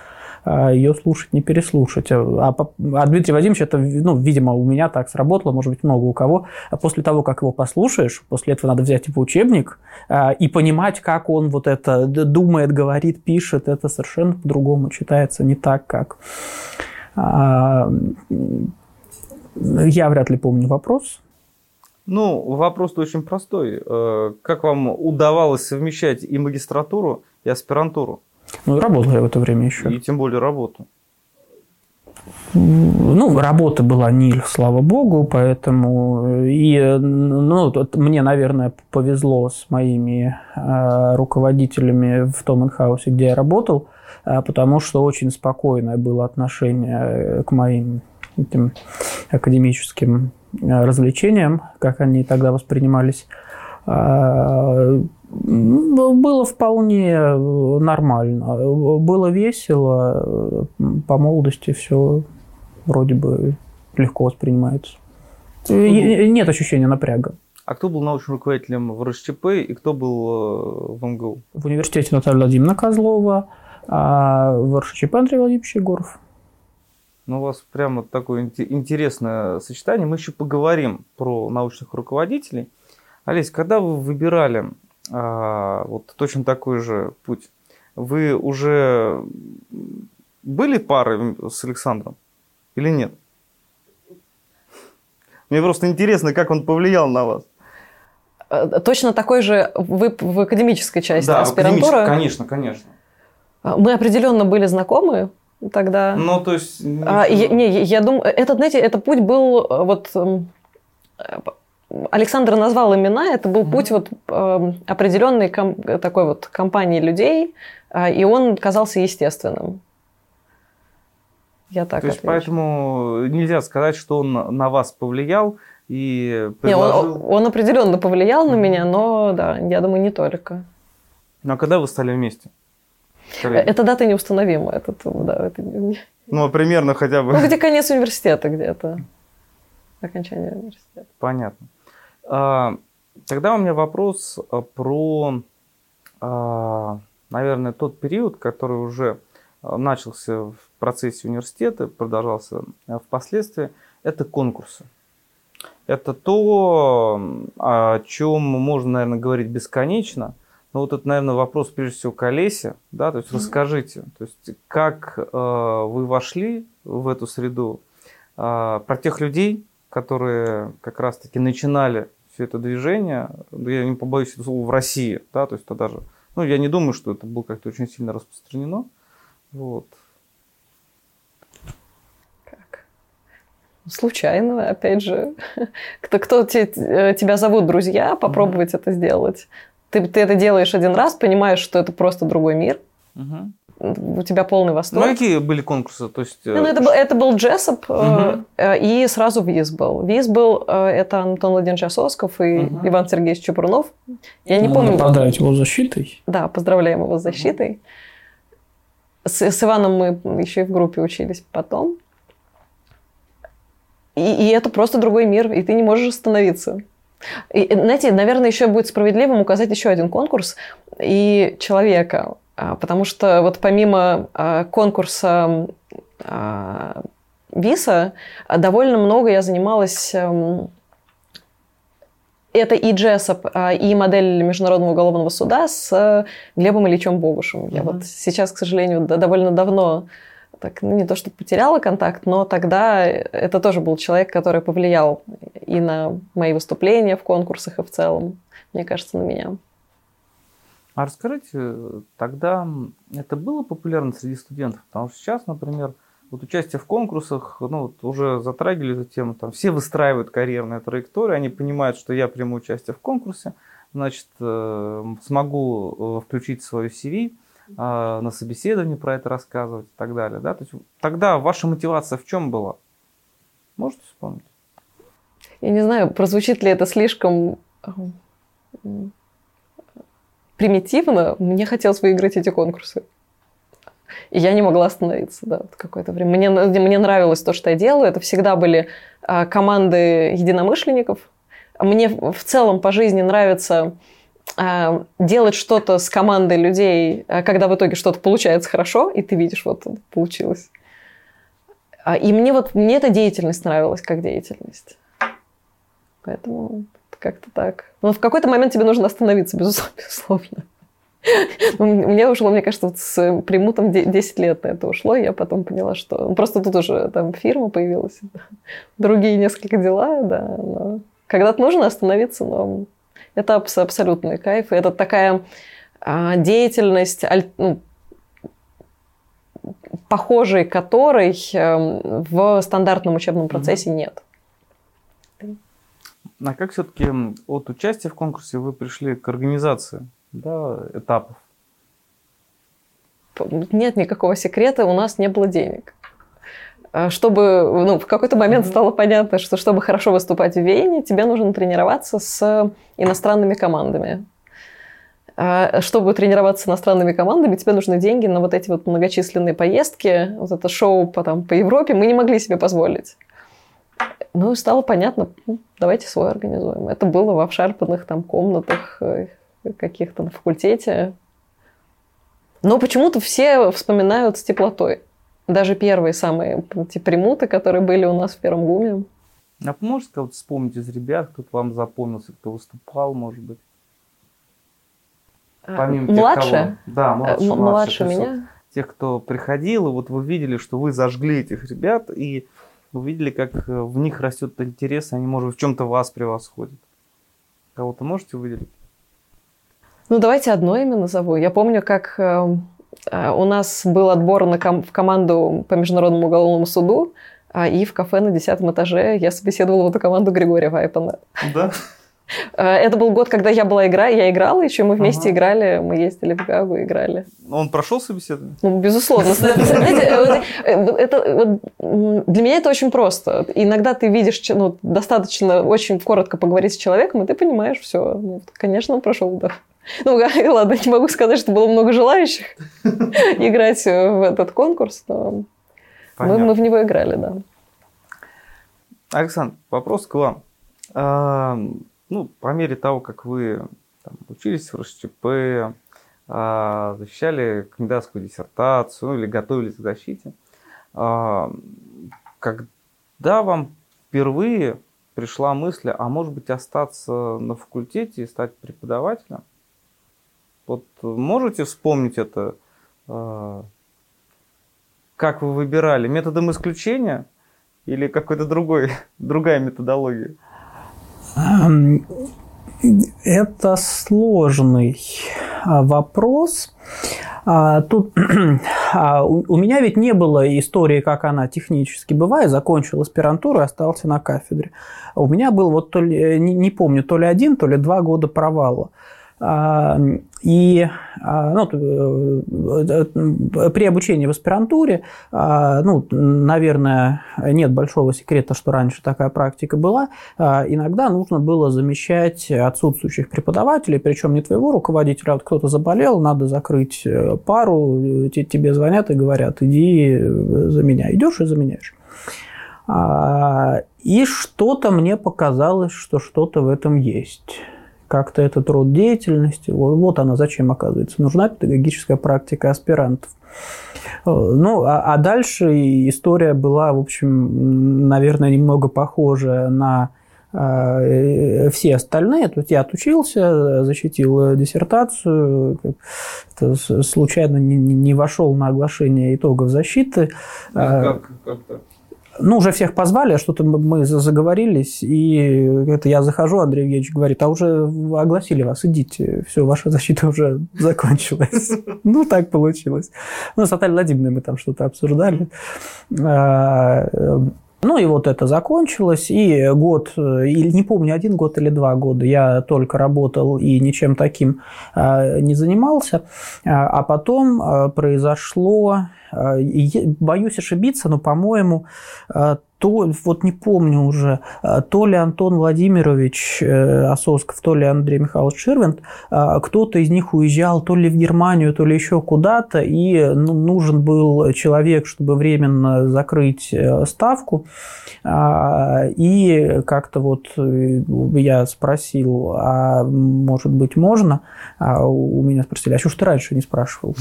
а, ее слушать, не переслушать. А, а Дмитрий Вадимович, это, ну, видимо, у меня так сработало, может быть, много у кого. А после того, как его послушаешь, после этого надо взять типа учебник а, и понимать, как он вот это думает, говорит, пишет. Это совершенно по-другому читается, не так, как... А, я вряд ли помню вопрос. Ну, вопрос-то очень простой. Э, как вам удавалось совмещать и магистратуру, и аспирантуру? Ну, работал я в это время еще. И тем более работу. Ну, работа была НИЛ, слава богу, поэтому и, ну, мне, наверное, повезло с моими э, руководителями в том инхаусе, где я работал, э, потому что очень спокойное было отношение к моим этим академическим Э, развлечениям, как они тогда воспринимались, а, было вполне нормально. Было весело, по молодости все вроде бы легко воспринимается. Нет ощущения напряга. А кто был научным руководителем в РСЧП и кто был э, в МГУ? В университете Наталья Владимировна Козлова, а в РСЧП Андрей Владимирович Егоров. Ну, у вас прямо такое интересное сочетание. Мы еще поговорим про научных руководителей. Олесь, когда вы выбирали а, вот точно такой же путь, вы уже были парой с Александром или нет? Мне просто интересно, как он повлиял на вас. Э, точно такой же вы в академической части да, аспирантуры? конечно, конечно. Мы определенно были знакомы, тогда. Ну, то есть... А, я, не, я думаю, этот, знаете, этот путь был э, вот... Эм, Александр назвал имена, это был mm-hmm. путь вот э, определенной ком, такой вот компании людей, э, и он казался естественным. Я так То есть, поэтому нельзя сказать, что он на вас повлиял и предложил... Не, он, он определенно повлиял на меня, но да, я думаю, не только. Ну, а когда вы стали вместе? Коллеги? Эта дата неустановима. Это, да, это... Ну, примерно хотя бы. Ну, где конец университета где-то. Окончание университета. Понятно. А, тогда у меня вопрос а, про, а, наверное, тот период, который уже начался в процессе университета, продолжался впоследствии. Это конкурсы. Это то, о чем можно, наверное, говорить бесконечно. Но вот это, наверное, вопрос прежде всего к Олесе. Да? То есть расскажите, то есть, как э, вы вошли в эту среду, э, про тех людей, которые как раз-таки начинали все это движение, я не побоюсь этого слова, в России, да, то есть это даже, ну, я не думаю, что это было как-то очень сильно распространено, вот. Как? Случайно, опять же. Кто, кто те, э, тебя зовут друзья, попробовать mm-hmm. это сделать. Ты, ты это делаешь один раз, понимаешь, что это просто другой мир. Mm-hmm у тебя полный восторг. Ну, какие были конкурсы? То есть, ну, это, был, это был Джессоп, угу. э, и сразу ВИЗ был. ВИЗ был, э, это Антон Владимирович Ососков и угу. Иван Сергеевич Чепурнов. Я не помню. Поздравить его с защитой. Да, поздравляем его с защитой. С, с Иваном мы еще и в группе учились потом. И, и это просто другой мир, и ты не можешь остановиться. И, знаете, наверное, еще будет справедливым указать еще один конкурс и человека. А, потому что вот помимо а, конкурса а, ВИСа довольно много я занималась эм, это и Джессоп, и модель Международного уголовного суда с Глебом Ильичем Богушем. Mm-hmm. Я вот сейчас, к сожалению, довольно давно так, ну, не то что потеряла контакт, но тогда это тоже был человек, который повлиял и на мои выступления в конкурсах, и в целом, мне кажется, на меня. А расскажите, тогда это было популярно среди студентов? Потому что сейчас, например, вот участие в конкурсах, ну, вот уже затрагивали эту тему, там все выстраивают карьерную траекторию, они понимают, что я приму участие в конкурсе, значит, э, смогу э, включить свое CV, на собеседовании про это рассказывать и так далее. Да? То есть, тогда ваша мотивация в чем была? Можете вспомнить? Я не знаю, прозвучит ли это слишком примитивно, мне хотелось выиграть эти конкурсы. И я не могла остановиться, да, какое-то время. Мне, мне нравилось то, что я делаю. Это всегда были а, команды единомышленников. Мне в целом по жизни нравится а, делать что-то с командой людей, а, когда в итоге что-то получается хорошо, и ты видишь, вот получилось. А, и мне вот мне эта деятельность нравилась как деятельность. Поэтому как-то так. Но в какой-то момент тебе нужно остановиться, безусловно. У меня ушло, мне кажется, вот с примутом 10 лет на это ушло, и я потом поняла, что... Ну, просто тут уже там фирма появилась, другие несколько дела, да. Но... Когда-то нужно остановиться, но это абсолютный кайф. Это такая а, деятельность, ну, похожей которой эм, в стандартном учебном процессе нет. А как все-таки от участия в конкурсе вы пришли к организации да, этапов? Нет никакого секрета, у нас не было денег. А чтобы, ну, в какой-то момент mm-hmm. стало понятно, что чтобы хорошо выступать в Вене, тебе нужно тренироваться с иностранными командами. А чтобы тренироваться с иностранными командами, тебе нужны деньги на вот эти вот многочисленные поездки, вот это шоу по, там, по Европе мы не могли себе позволить. Ну, и стало понятно, ну, давайте свой организуем. Это было в обшарпанных там комнатах э, каких-то на факультете. Но почему-то все вспоминают с теплотой. Даже первые самые эти примуты, которые были у нас в первом ГУМе. А можете кого-то вспомнить из ребят, кто вам запомнился, кто выступал, может быть? А, Помимо младше? Тех, кого... Да, младше, младше, младше меня. Тех, кто приходил, и вот вы видели, что вы зажгли этих ребят, и увидели, как э, в них растет интерес, они, может, в чем-то вас превосходят. Кого-то можете выделить? Ну, давайте одно имя назову. Я помню, как э, э, у нас был отбор на ком- в команду по Международному уголовному суду, а, и в кафе на десятом этаже я собеседовала в эту команду Григория Вайпана. Да? Э, это был год, когда я была игра, я играла еще, мы вместе ага. играли, мы ездили в Гагу, играли. Он прошел собеседование? Ну, безусловно. Знаете, это, для меня это очень просто. Иногда ты видишь, ну, достаточно очень коротко поговорить с человеком, и ты понимаешь, все, ну, конечно, он прошел, да. Ну, ладно, не могу сказать, что было много желающих играть в этот конкурс, но мы, мы в него играли, да. Александр, вопрос к вам. А, ну, по мере того, как вы там, учились в РСЧП, а, защищали кандидатскую диссертацию ну, или готовились к защите, а, когда вам впервые пришла мысль, а может быть остаться на факультете и стать преподавателем? Вот можете вспомнить это? А, как вы выбирали? Методом исключения или какой-то другой, другая методология? Это сложный а, вопрос. А, тут а, у меня ведь не было истории, как она технически бывает. Закончил аспирантуру и остался на кафедре. У меня был вот то ли, не помню, то ли один, то ли два года провала. И а, ну, э, э, при обучении в аспирантуре, а, ну, наверное, нет большого секрета, что раньше такая практика была, а, иногда нужно было замещать отсутствующих преподавателей, причем не твоего руководителя, а вот кто-то заболел, надо закрыть э, пару, тебе звонят и говорят, иди заменяй. Идешь и заменяешь. И что-то мне показалось, что что-то в этом есть как-то этот род деятельности, вот, вот она зачем оказывается, нужна педагогическая практика аспирантов. Э, ну, а, а дальше история была, в общем, наверное, немного похожая на э, все остальные. То есть я отучился, защитил диссертацию, случайно не, не вошел на оглашение итогов защиты. Как, как так? Ну, уже всех позвали, а что-то мы заговорились, и это я захожу, Андрей Евгеньевич говорит, а уже огласили вас, идите, все, ваша защита уже закончилась. Ну, так получилось. Ну, с Натальей Владимировной мы там что-то обсуждали. А, ну и вот это закончилось, и год, или не помню, один год или два года я только работал и ничем таким а, не занимался, а потом произошло боюсь ошибиться, но, по-моему, то, вот не помню уже, а, то ли Антон Владимирович э, Ососков, то ли Андрей Михайлович Ширвинд, а, кто-то из них уезжал то ли в Германию, то ли еще куда-то, и ну, нужен был человек, чтобы временно закрыть э, ставку. А, и как-то вот э, я спросил, а может быть можно? А у меня спросили, а что ж ты раньше не спрашивал?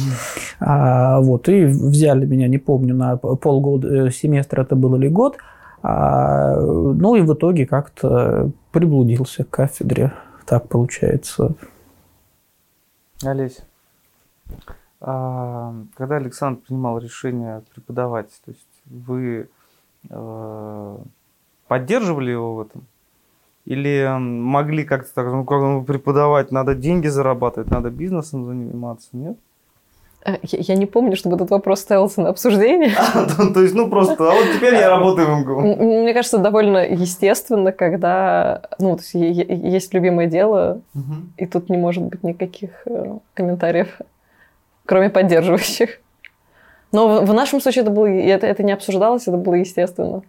Вот, и взяли меня, не помню, на полгода, семестр это был или год, а, ну и в итоге как-то приблудился к кафедре. Так получается. Олесь, а, когда Александр принимал решение преподавать, то есть вы э, поддерживали его в этом? Или могли как-то так, ну ну, преподавать, надо деньги зарабатывать, надо бизнесом заниматься, нет? Э, я, не помню, чтобы этот вопрос ставился на обсуждение. То есть, ну просто, а вот теперь я работаю в МГУ. Мне кажется, довольно естественно, когда ну, есть любимое дело, и тут не может быть никаких э, комментариев, кроме поддерживающих. Но в нашем случае это, было, это, это не обсуждалось, это было естественно.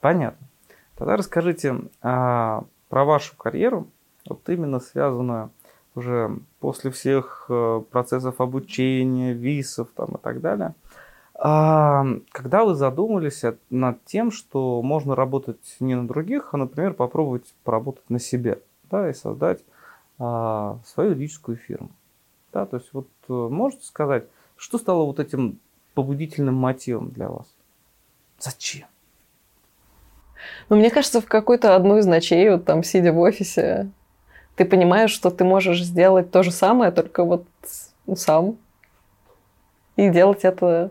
Понятно. Тогда расскажите а, про вашу карьеру, вот именно связанную уже после всех э, процессов обучения, визов там, и так далее, а, когда вы задумались над тем, что можно работать не на других, а, например, попробовать поработать на себе, да, и создать а, свою юридическую фирму. Да, то есть вот э, можете сказать, что стало вот этим побудительным мотивом для вас? Зачем? Ну, мне кажется, в какой-то одну из ночей, вот там, сидя в офисе, ты понимаешь, что ты можешь сделать то же самое, только вот сам. И делать это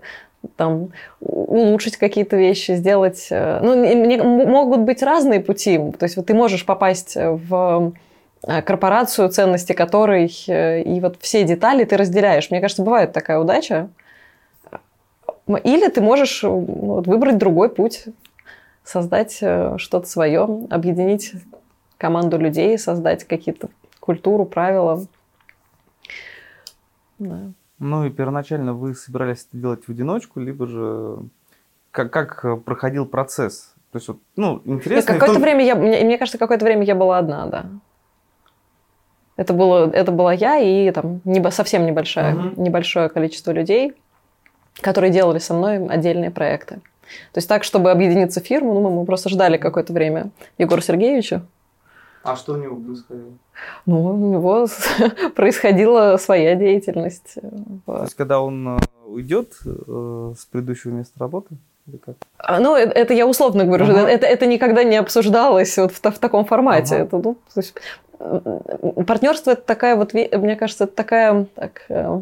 там, улучшить какие-то вещи, сделать... Э, ну, могут быть разные пути. То есть вот ты можешь попасть в э, корпорацию, ценности которой э, и вот все детали ты разделяешь. Мне кажется, бывает такая удача. Или ты можешь выбрать другой путь, создать что-то свое, объединить команду людей, создать какие-то культуру, правила. Да. Ну и первоначально вы собирались это делать в одиночку, либо же как, как проходил процесс? То есть, вот, ну, интересно. Какое-то том... время я, мне, мне кажется, какое-то время я была одна, да. Это, было, это была я и там небо, совсем небольшое, Мгм. небольшое количество людей, которые делали со мной отдельные проекты. То есть так, чтобы объединиться в фирму, ну, мы просто ждали какое-то время Егора Сергеевича. А что у него происходило? Ну, у него происходила своя деятельность. То Вот. есть, когда он э, уйдет э, с предыдущего места работы? Или как? А, Ну, это, это я условно говорю, Ага. это, это никогда не обсуждалось вот в, в таком формате. Ага. Это, ну, то есть, м, партнерство это такая вот, мне кажется, это такая, так, э,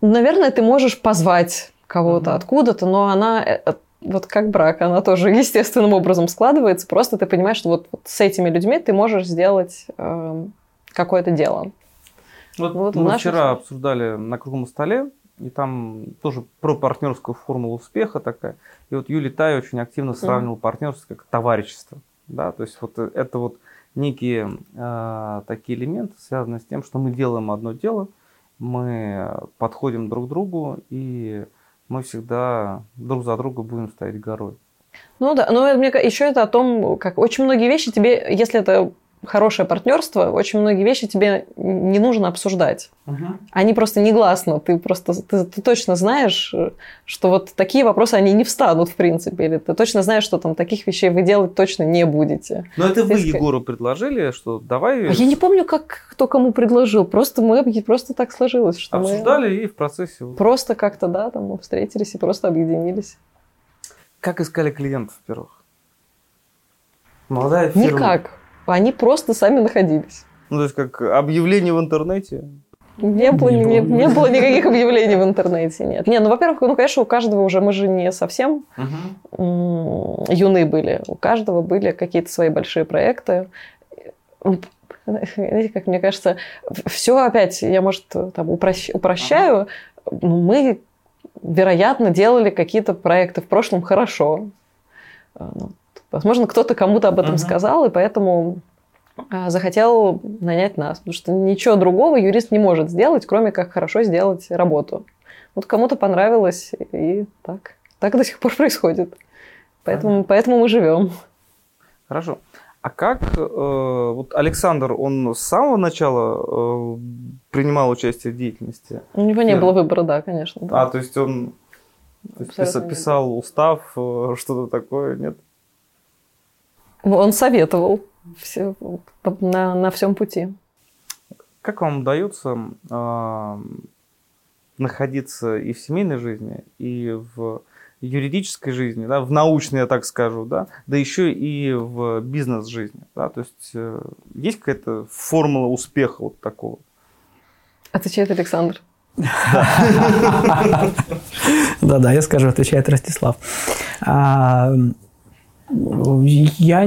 наверное, ты можешь позвать кого-то Мгм. откуда-то, но она э, э, вот как брак, она тоже естественным образом складывается. Просто ты понимаешь, что вот, вот с этими людьми ты можешь сделать э, какое-то дело. Вот, Вот мы нашем вчера обсуждали на круглом столе, и там тоже про партнерскую формулу успеха такая. И вот Юлий Тай очень активно сравнивал партнерство как товарищество. Да? То есть вот это вот некие э, такие элементы, связанные с тем, что мы делаем одно дело, мы подходим друг к другу, и мы всегда друг за друга будем стоять горой. Ну да, но мне еще это о том, как очень многие вещи тебе, если это хорошее партнерство, очень многие вещи тебе не нужно обсуждать. Они просто негласно. Ты просто ты, ты точно знаешь, что вот такие вопросы они не встанут в принципе, или ты точно знаешь, что там таких вещей вы делать точно не будете. Но это вы Если- Егору предложили, что давай А я не помню, как кто кому предложил. Просто мы просто так сложилось, что мы обсуждали и в процессе. просто как-то да там мы встретились и просто объединились. Как искали клиентов, во-первых? Молодая фирма. Никак. Они просто сами находились. Ну, то есть, как объявление в интернете. Не было, Не не, было. не было никаких объявлений в интернете, нет. Не, ну, во-первых, ну, конечно, у каждого уже, мы же не совсем м, юны были. У каждого были какие-то свои большие проекты. Знаете, как мне кажется, все опять, я, может, там упрощ- упрощаю, ну, мы, вероятно, делали какие-то проекты в прошлом хорошо. Возможно, кто-то кому-то об этом Мгм. сказал, и поэтому а, захотел нанять нас. Потому что ничего другого юрист не может сделать, кроме как хорошо сделать работу. Вот кому-то понравилось, и так. Так до сих пор происходит. Поэтому, поэтому мы живем. Хорошо. А как э, вот Александр, он с самого начала э, принимал участие в деятельности? У него не Фирма. было выбора, да, конечно. да. А, то есть он то есть Абсолютно писа- не писал устав, э, что-то такое, нет? Ну, Он советовал все, на, на всем пути. Как вам удается э, находиться и в семейной жизни, и в юридической жизни, да, в научной, я так скажу, да, да еще и в бизнес-жизни, да, то есть э, есть какая-то формула успеха вот такого? Отвечает Александр. Да-да, я скажу, отвечает Ростислав. Я,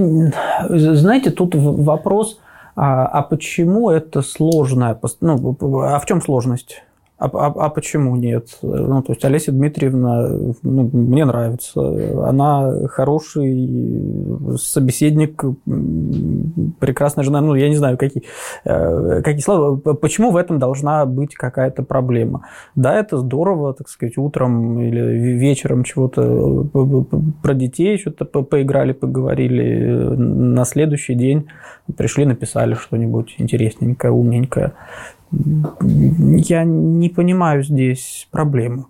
знаете, тут вопрос, а, а почему это сложное, пос- ну, а в чем сложность? А, а- а почему нет? Ну, то есть Олеся Дмитриевна, ну, мне нравится. Она хороший собеседник, прекрасная жена. Ну, я не знаю, какие, э, какие слова. Почему в этом должна быть какая-то проблема? Да, это здорово, так сказать, утром или ве- вечером чего-то э, про детей что-то по- поиграли, поговорили. На следующий день пришли, написали что-нибудь интересненькое, умненькое. Я не понимаю здесь проблемы.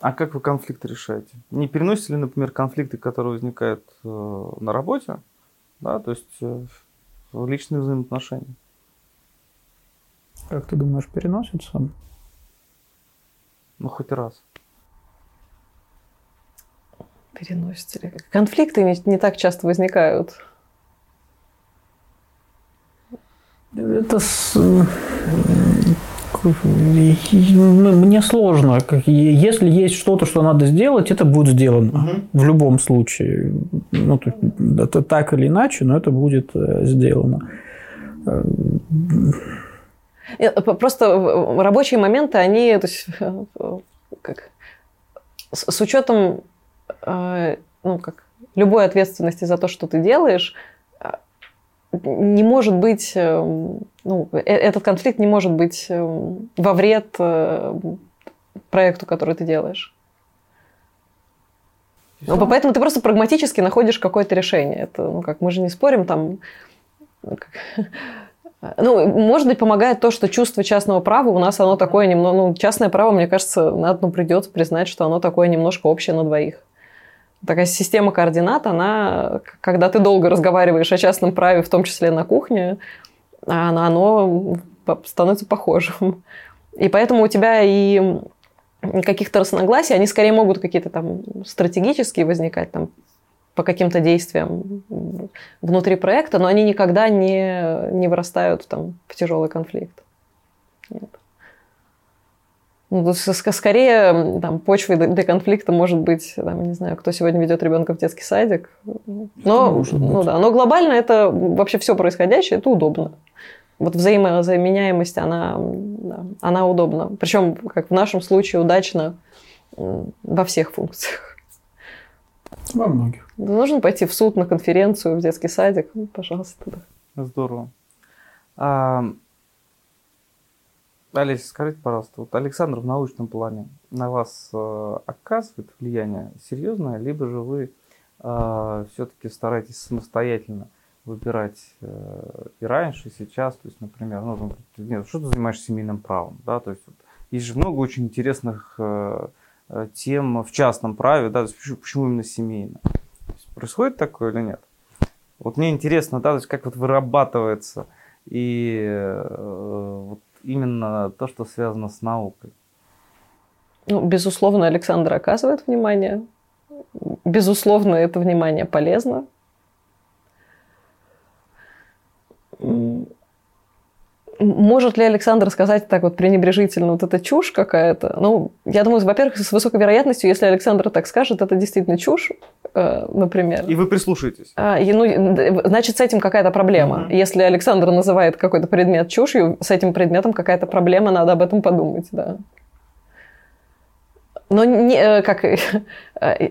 А как вы конфликты решаете? Не переносите ли, например, конфликты, которые возникают э, на работе, да, то есть э, в личные взаимоотношения? Как ты думаешь, переносится? Ну, хоть раз. Переносится ли? Конфликты не, не так часто возникают. Это с- м, мне сложно. Если есть что-то, что надо сделать, это будет сделано. В любом случае. Ну, это так или иначе, но это будет э, сделано. Э, Э, Просто рабочие моменты, они то есть, э, как, с, с учетом э, ну, как, любой ответственности за то, что ты делаешь, э, не может быть, э, ну, э- этот конфликт не может быть э, во вред э, проекту, который ты делаешь. Ну, по- поэтому ты просто прагматически находишь какое-то решение. Это, ну, как мы же не спорим там, ну, как, Ну, может быть, помогает то, что чувство частного права у нас оно такое немного... Ну, частное право, мне кажется, надо, ну, придется признать, что оно такое немножко общее на двоих. Такая система координат, она, когда ты долго разговариваешь о частном праве, в том числе на кухне, оно, оно становится похожим. И поэтому у тебя и каких-то разногласий, они скорее могут какие-то там стратегические возникать, там, по каким-то действиям внутри проекта, но они никогда не, не вырастают там, в тяжелый конфликт. Нет. Ну, скорее, там, почвой для конфликта может быть, там, не знаю, кто сегодня ведет ребенка в детский садик. Но, ну, да, но глобально это вообще все происходящее, это удобно. Вот взаимозаменяемость, она, да, она удобна. Причем, как в нашем случае, удачно во всех функциях. Во многих. Нужно пойти в суд, на конференцию, в детский садик. Ну, пожалуйста. Да. Здорово. А, Олеся, скажите, пожалуйста, вот Александр в научном плане на вас э, оказывает влияние серьезное, либо же вы э, все-таки стараетесь самостоятельно выбирать э, и раньше, и сейчас, то есть, например, ну, нет, что ты занимаешься семейным правом, да, то есть вот, есть же много очень интересных э, э тем в частном праве, да, то есть, почему, почему именно семейно? Происходит такое или нет? Вот мне интересно, да, то есть как вот вырабатывается и э, вот именно то, что связано с наукой? Ну, безусловно, Александр оказывает внимание. Безусловно, это внимание полезно. Может ли Александр сказать так вот пренебрежительно, вот это чушь какая-то? Ну, я думаю, во-первых, с высокой вероятностью, если Александр так скажет, это действительно чушь, э, например. И вы прислушаетесь. А, и, ну, значит, с этим какая-то проблема. Угу. Если Александр называет какой-то предмет чушью, с этим предметом какая-то проблема, надо об этом подумать, да. Но не, э, как э,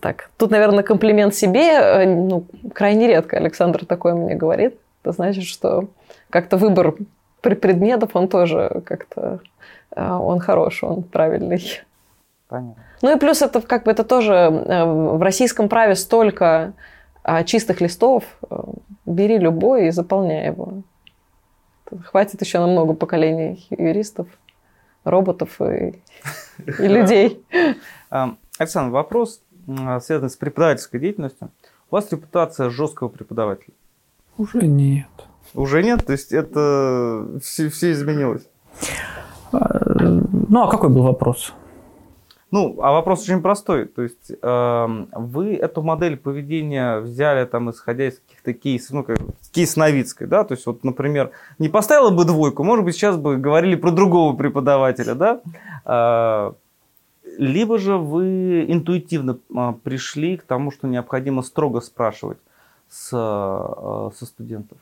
так, тут, наверное, комплимент себе. Ну, крайне редко Александр такое мне говорит. Это значит, что как-то выбор предметов, он тоже как-то, а, он хороший, он правильный. Понятно. Ну и плюс это как бы это тоже э, в российском праве столько а, чистых листов, э, бери любой и заполняй его. Хватит еще на много поколений юристов, роботов и, и людей. Александр, вопрос, связанный с преподавательской деятельностью. У вас репутация жесткого преподавателя? Уже нет. Уже нет? То есть это все, все изменилось? А, ну, а какой был вопрос? Ну, а вопрос очень простой. То есть э, вы эту модель поведения взяли там, исходя из каких-то кейсов, ну, как кейс Новицкой, да? То есть вот, например, не поставила бы двойку, может быть, сейчас бы говорили про другого преподавателя, да? Э, либо же вы интуитивно э, пришли к тому, что необходимо строго спрашивать с, э, со студентов.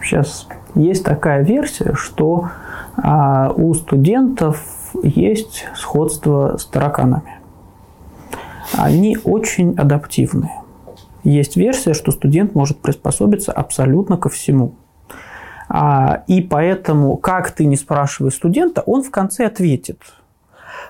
Сейчас есть такая версия, что а, у студентов есть сходство с тараканами. Они очень адаптивны. Есть версия, что студент может приспособиться абсолютно ко всему. А, и поэтому, как ты не спрашивай студента, он в конце ответит –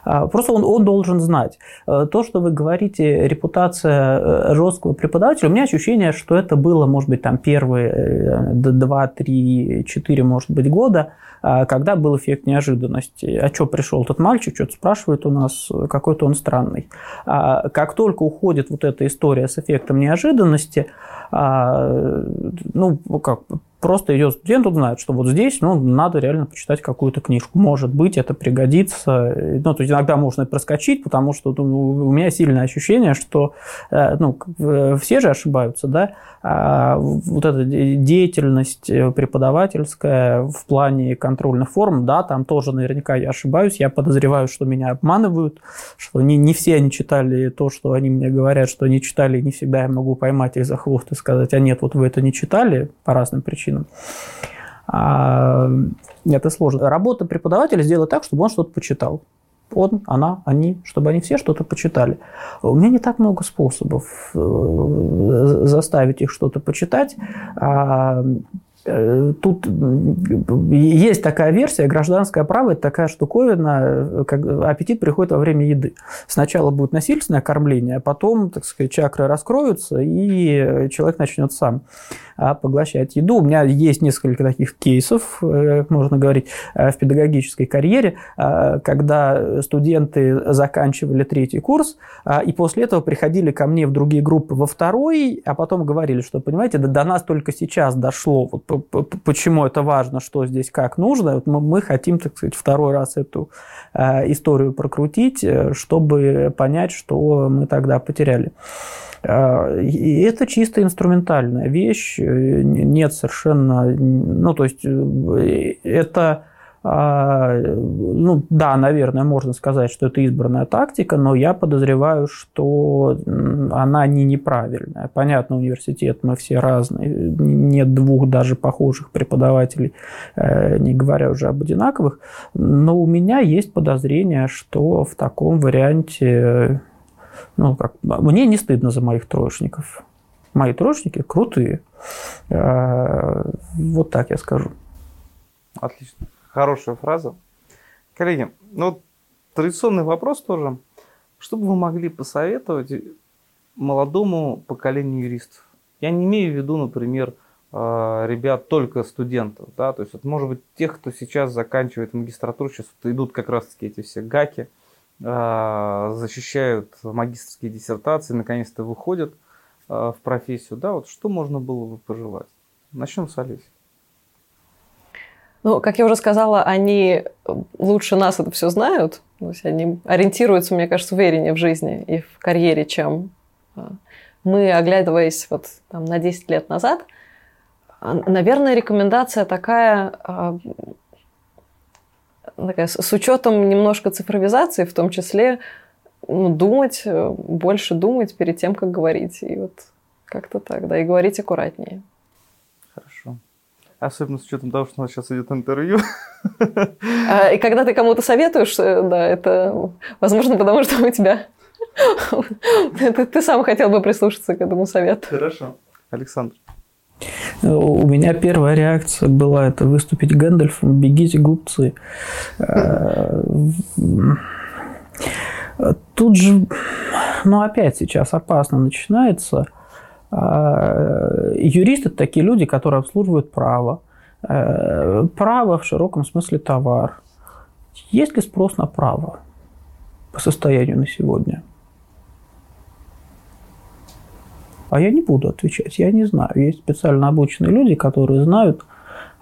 просто он, он должен знать. Э, то, что вы говорите, репутация э, жесткого преподавателя, у меня ощущение, что это было, может быть, там первые 2, 3, 4, может быть, года, а, когда был эффект неожиданности. А что пришел этот мальчик, что-то спрашивает у нас, какой-то он странный. А, как только уходит вот эта история с эффектом неожиданности, ну, как, просто идет студент, он знает, что вот здесь ну, надо реально почитать какую-то книжку. Может быть, это пригодится. Ну, то есть иногда можно проскочить, потому что ну, у меня сильное ощущение, что э, ну, все же ошибаются, да, а вот эта деятельность преподавательская в плане контрольных форм, да, там тоже наверняка я ошибаюсь, я подозреваю, что меня обманывают, что не, не все они читали то, что они мне говорят, что они читали, и не всегда я могу поймать их за хвост и сказать, а нет, вот вы это не читали по разным причинам. А, это сложно. Работа преподавателя сделать так, чтобы он что-то почитал он, она, они, чтобы они все что-то почитали. У меня не так много способов э, заставить их что-то почитать. А, Э, тут есть такая версия, гражданское право – это такая штуковина, э, как аппетит приходит во время еды. Сначала будет насильственное кормление, а потом, так сказать, чакры раскроются, и человек начнет сам а поглощать еду. У меня есть несколько таких кейсов, э, можно говорить, в педагогической карьере, когда студенты заканчивали третий курс, и после этого приходили ко мне в другие группы во второй, а потом говорили, что, понимаете, до нас только сейчас дошло, вот почему это важно, что здесь как нужно. Вот мы, мы хотим, так сказать, второй раз эту э, историю прокрутить, э, чтобы понять, что мы тогда потеряли. Э, и это чисто инструментальная вещь, э, нет совершенно, ну то есть это а, ну да, наверное, можно сказать, что это избранная тактика, но я подозреваю, что она не неправильная. Понятно, университет мы все разные, нет двух даже похожих преподавателей, э, не говоря уже об одинаковых, но у меня есть подозрение, что в таком варианте, ну как, мне не стыдно за моих троечников. Мои троечники крутые. Э, вот так я скажу. Отлично. Хорошая фраза. Коллеги, ну, традиционный вопрос тоже. Что бы вы могли посоветовать молодому поколению юристов? Я не имею в виду, например, э, ребят только студентов, да, то есть это может быть тех, кто сейчас заканчивает магистратуру, сейчас вот идут как раз-таки эти все гаки, э, защищают магистрские диссертации, наконец-то выходят в профессию, да, вот что можно было бы пожелать? Начнем с Олеси. Ну, как я уже сказала, они лучше нас это все знают. То есть они ориентируются, мне кажется, увереннее в жизни и в карьере, чем а, мы, оглядываясь вот там на 10 лет назад. А, наверное, рекомендация такая, а, такая с учетом немножко цифровизации, в том числе ну, думать, больше думать перед тем, как говорить. И вот как-то так, да, и говорить аккуратнее. Особенно с учетом того, что у нас сейчас идет интервью. А, и когда ты кому-то советуешь, э, да, это возможно потому, что у тебя... ты, ты сам хотел бы прислушаться к этому совету. Хорошо. Александр. У меня первая реакция была это выступить Гэндальфом «Бегите, глупцы». Э, тут же, ну опять сейчас опасно начинается – а, юристы – это такие люди, которые обслуживают право. Э, право в широком смысле товар. Есть ли спрос на право по состоянию на сегодня? А я не буду отвечать, я не знаю. Есть специально обученные люди, которые знают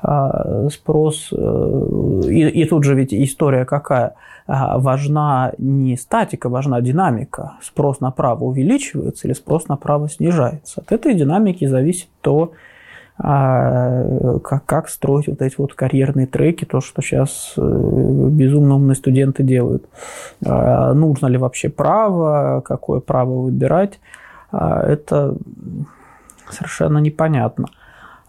а, спрос. Э, и, и тут же ведь история какая – важна не статика, важна динамика. Спрос на право увеличивается или спрос на право снижается. От этой динамики зависит то, а, как, как строить вот эти вот карьерные треки, то, что сейчас э, безумно умные студенты делают. А, нужно ли вообще право, какое право выбирать, это совершенно непонятно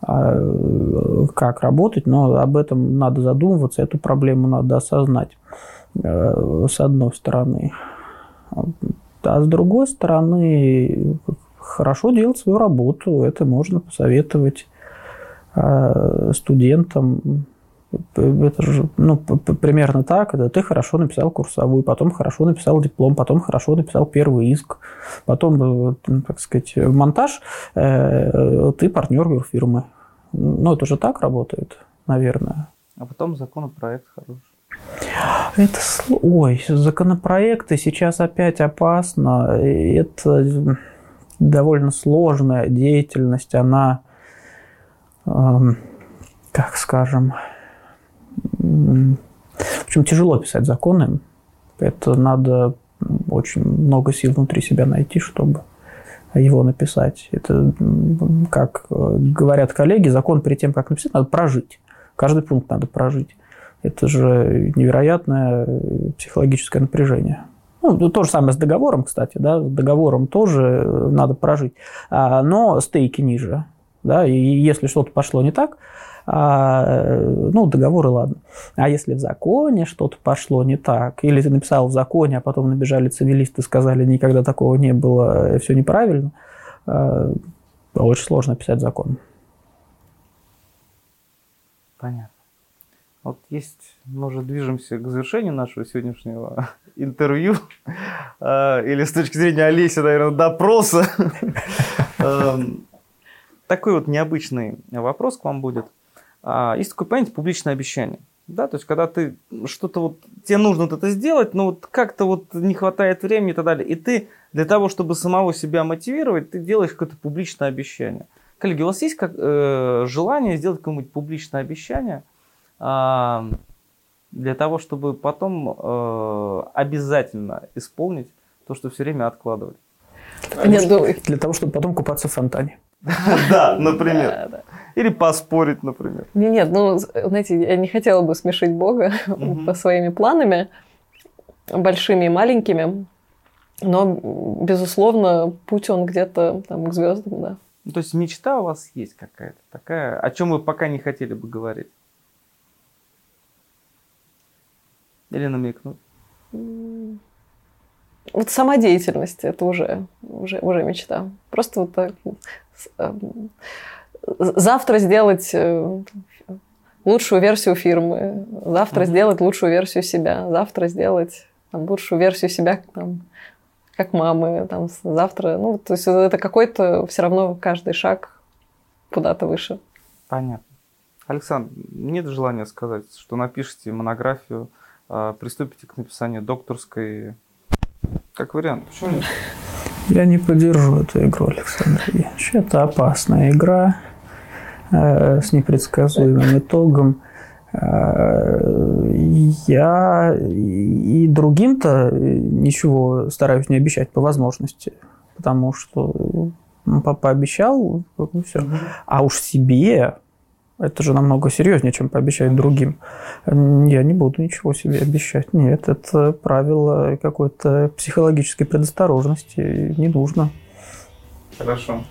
как работать, но об этом надо задумываться, эту проблему надо осознать. Э, с одной стороны. А с другой стороны, хорошо делать свою работу, это можно посоветовать э, студентам. Это же ну, примерно так, когда ты хорошо написал курсовую, потом хорошо написал диплом, потом хорошо написал первый иск, потом, э, так сказать, монтаж, ты партнер юрфирмы. Ну, это же так работает, наверное. А потом законопроект хороший. Это, ой, законопроекты сейчас опять опасно. Это довольно сложная деятельность. Она, эм, как скажем, в общем, тяжело писать законы. Это надо очень много сил внутри себя найти, чтобы его написать. Это, как говорят коллеги, закон перед тем, как написать, надо прожить. Каждый пункт надо прожить. Это же невероятное психологическое напряжение. Ну, то же самое с договором, кстати, да, с договором тоже надо прожить, а, но стейки ниже, да, и если что-то пошло не так, а, ну, договоры, ладно. А если в законе что-то пошло не так, или ты написал в законе, а потом набежали цивилисты, сказали, никогда такого не было, все неправильно, очень сложно писать закон. Понятно. Вот есть, мы уже движемся к завершению нашего сегодняшнего интервью, а, или с точки зрения Олеси, наверное, допроса. Эм, такой вот необычный вопрос к вам будет. А, есть такое понятие публичное обещание. Да, то есть, когда ты что-то вот, тебе нужно вот это сделать, но вот как-то вот не хватает времени и так далее. И ты для того, чтобы самого себя мотивировать, ты делаешь какое-то публичное обещание. Коллеги, у вас есть как, э, желание сделать какое-нибудь публичное обещание для того, чтобы потом э, обязательно исполнить то, что все время откладывали? Нет, ну, для того, чтобы потом купаться в фонтане. Да, например. Или поспорить, например. Нет, нет, ну, знаете, я не хотела бы смешить Бога по своими планами, большими и маленькими. Но, безусловно, путь он где-то там к звездам, да. Ну, то есть мечта у вас есть какая-то такая, о чем вы пока не хотели бы говорить? Или намекнуть? Вот сама деятельность это уже, уже, уже мечта. Просто вот так эм, завтра сделать э, лучшую версию фирмы, завтра mm-hmm. сделать лучшую версию себя, завтра сделать там, лучшую версию себя там, как мамы, там, завтра. Ну, то есть это какой-то все равно каждый шаг куда-то выше. Понятно. Александр, нет желания сказать, что напишите монографию, приступите к написанию докторской, как вариант. Почему нет? Я не поддержу эту игру, Александр Ильич. Это опасная игра э, с непредсказуемым итогом. Э, я и другим-то ничего стараюсь не обещать по возможности, потому что папа обещал, ну, все. А уж себе это же намного серьезнее, чем пообещать другим. Я не буду ничего себе обещать. Нет, это правило какой-то психологической предосторожности. Не нужно. Хорошо.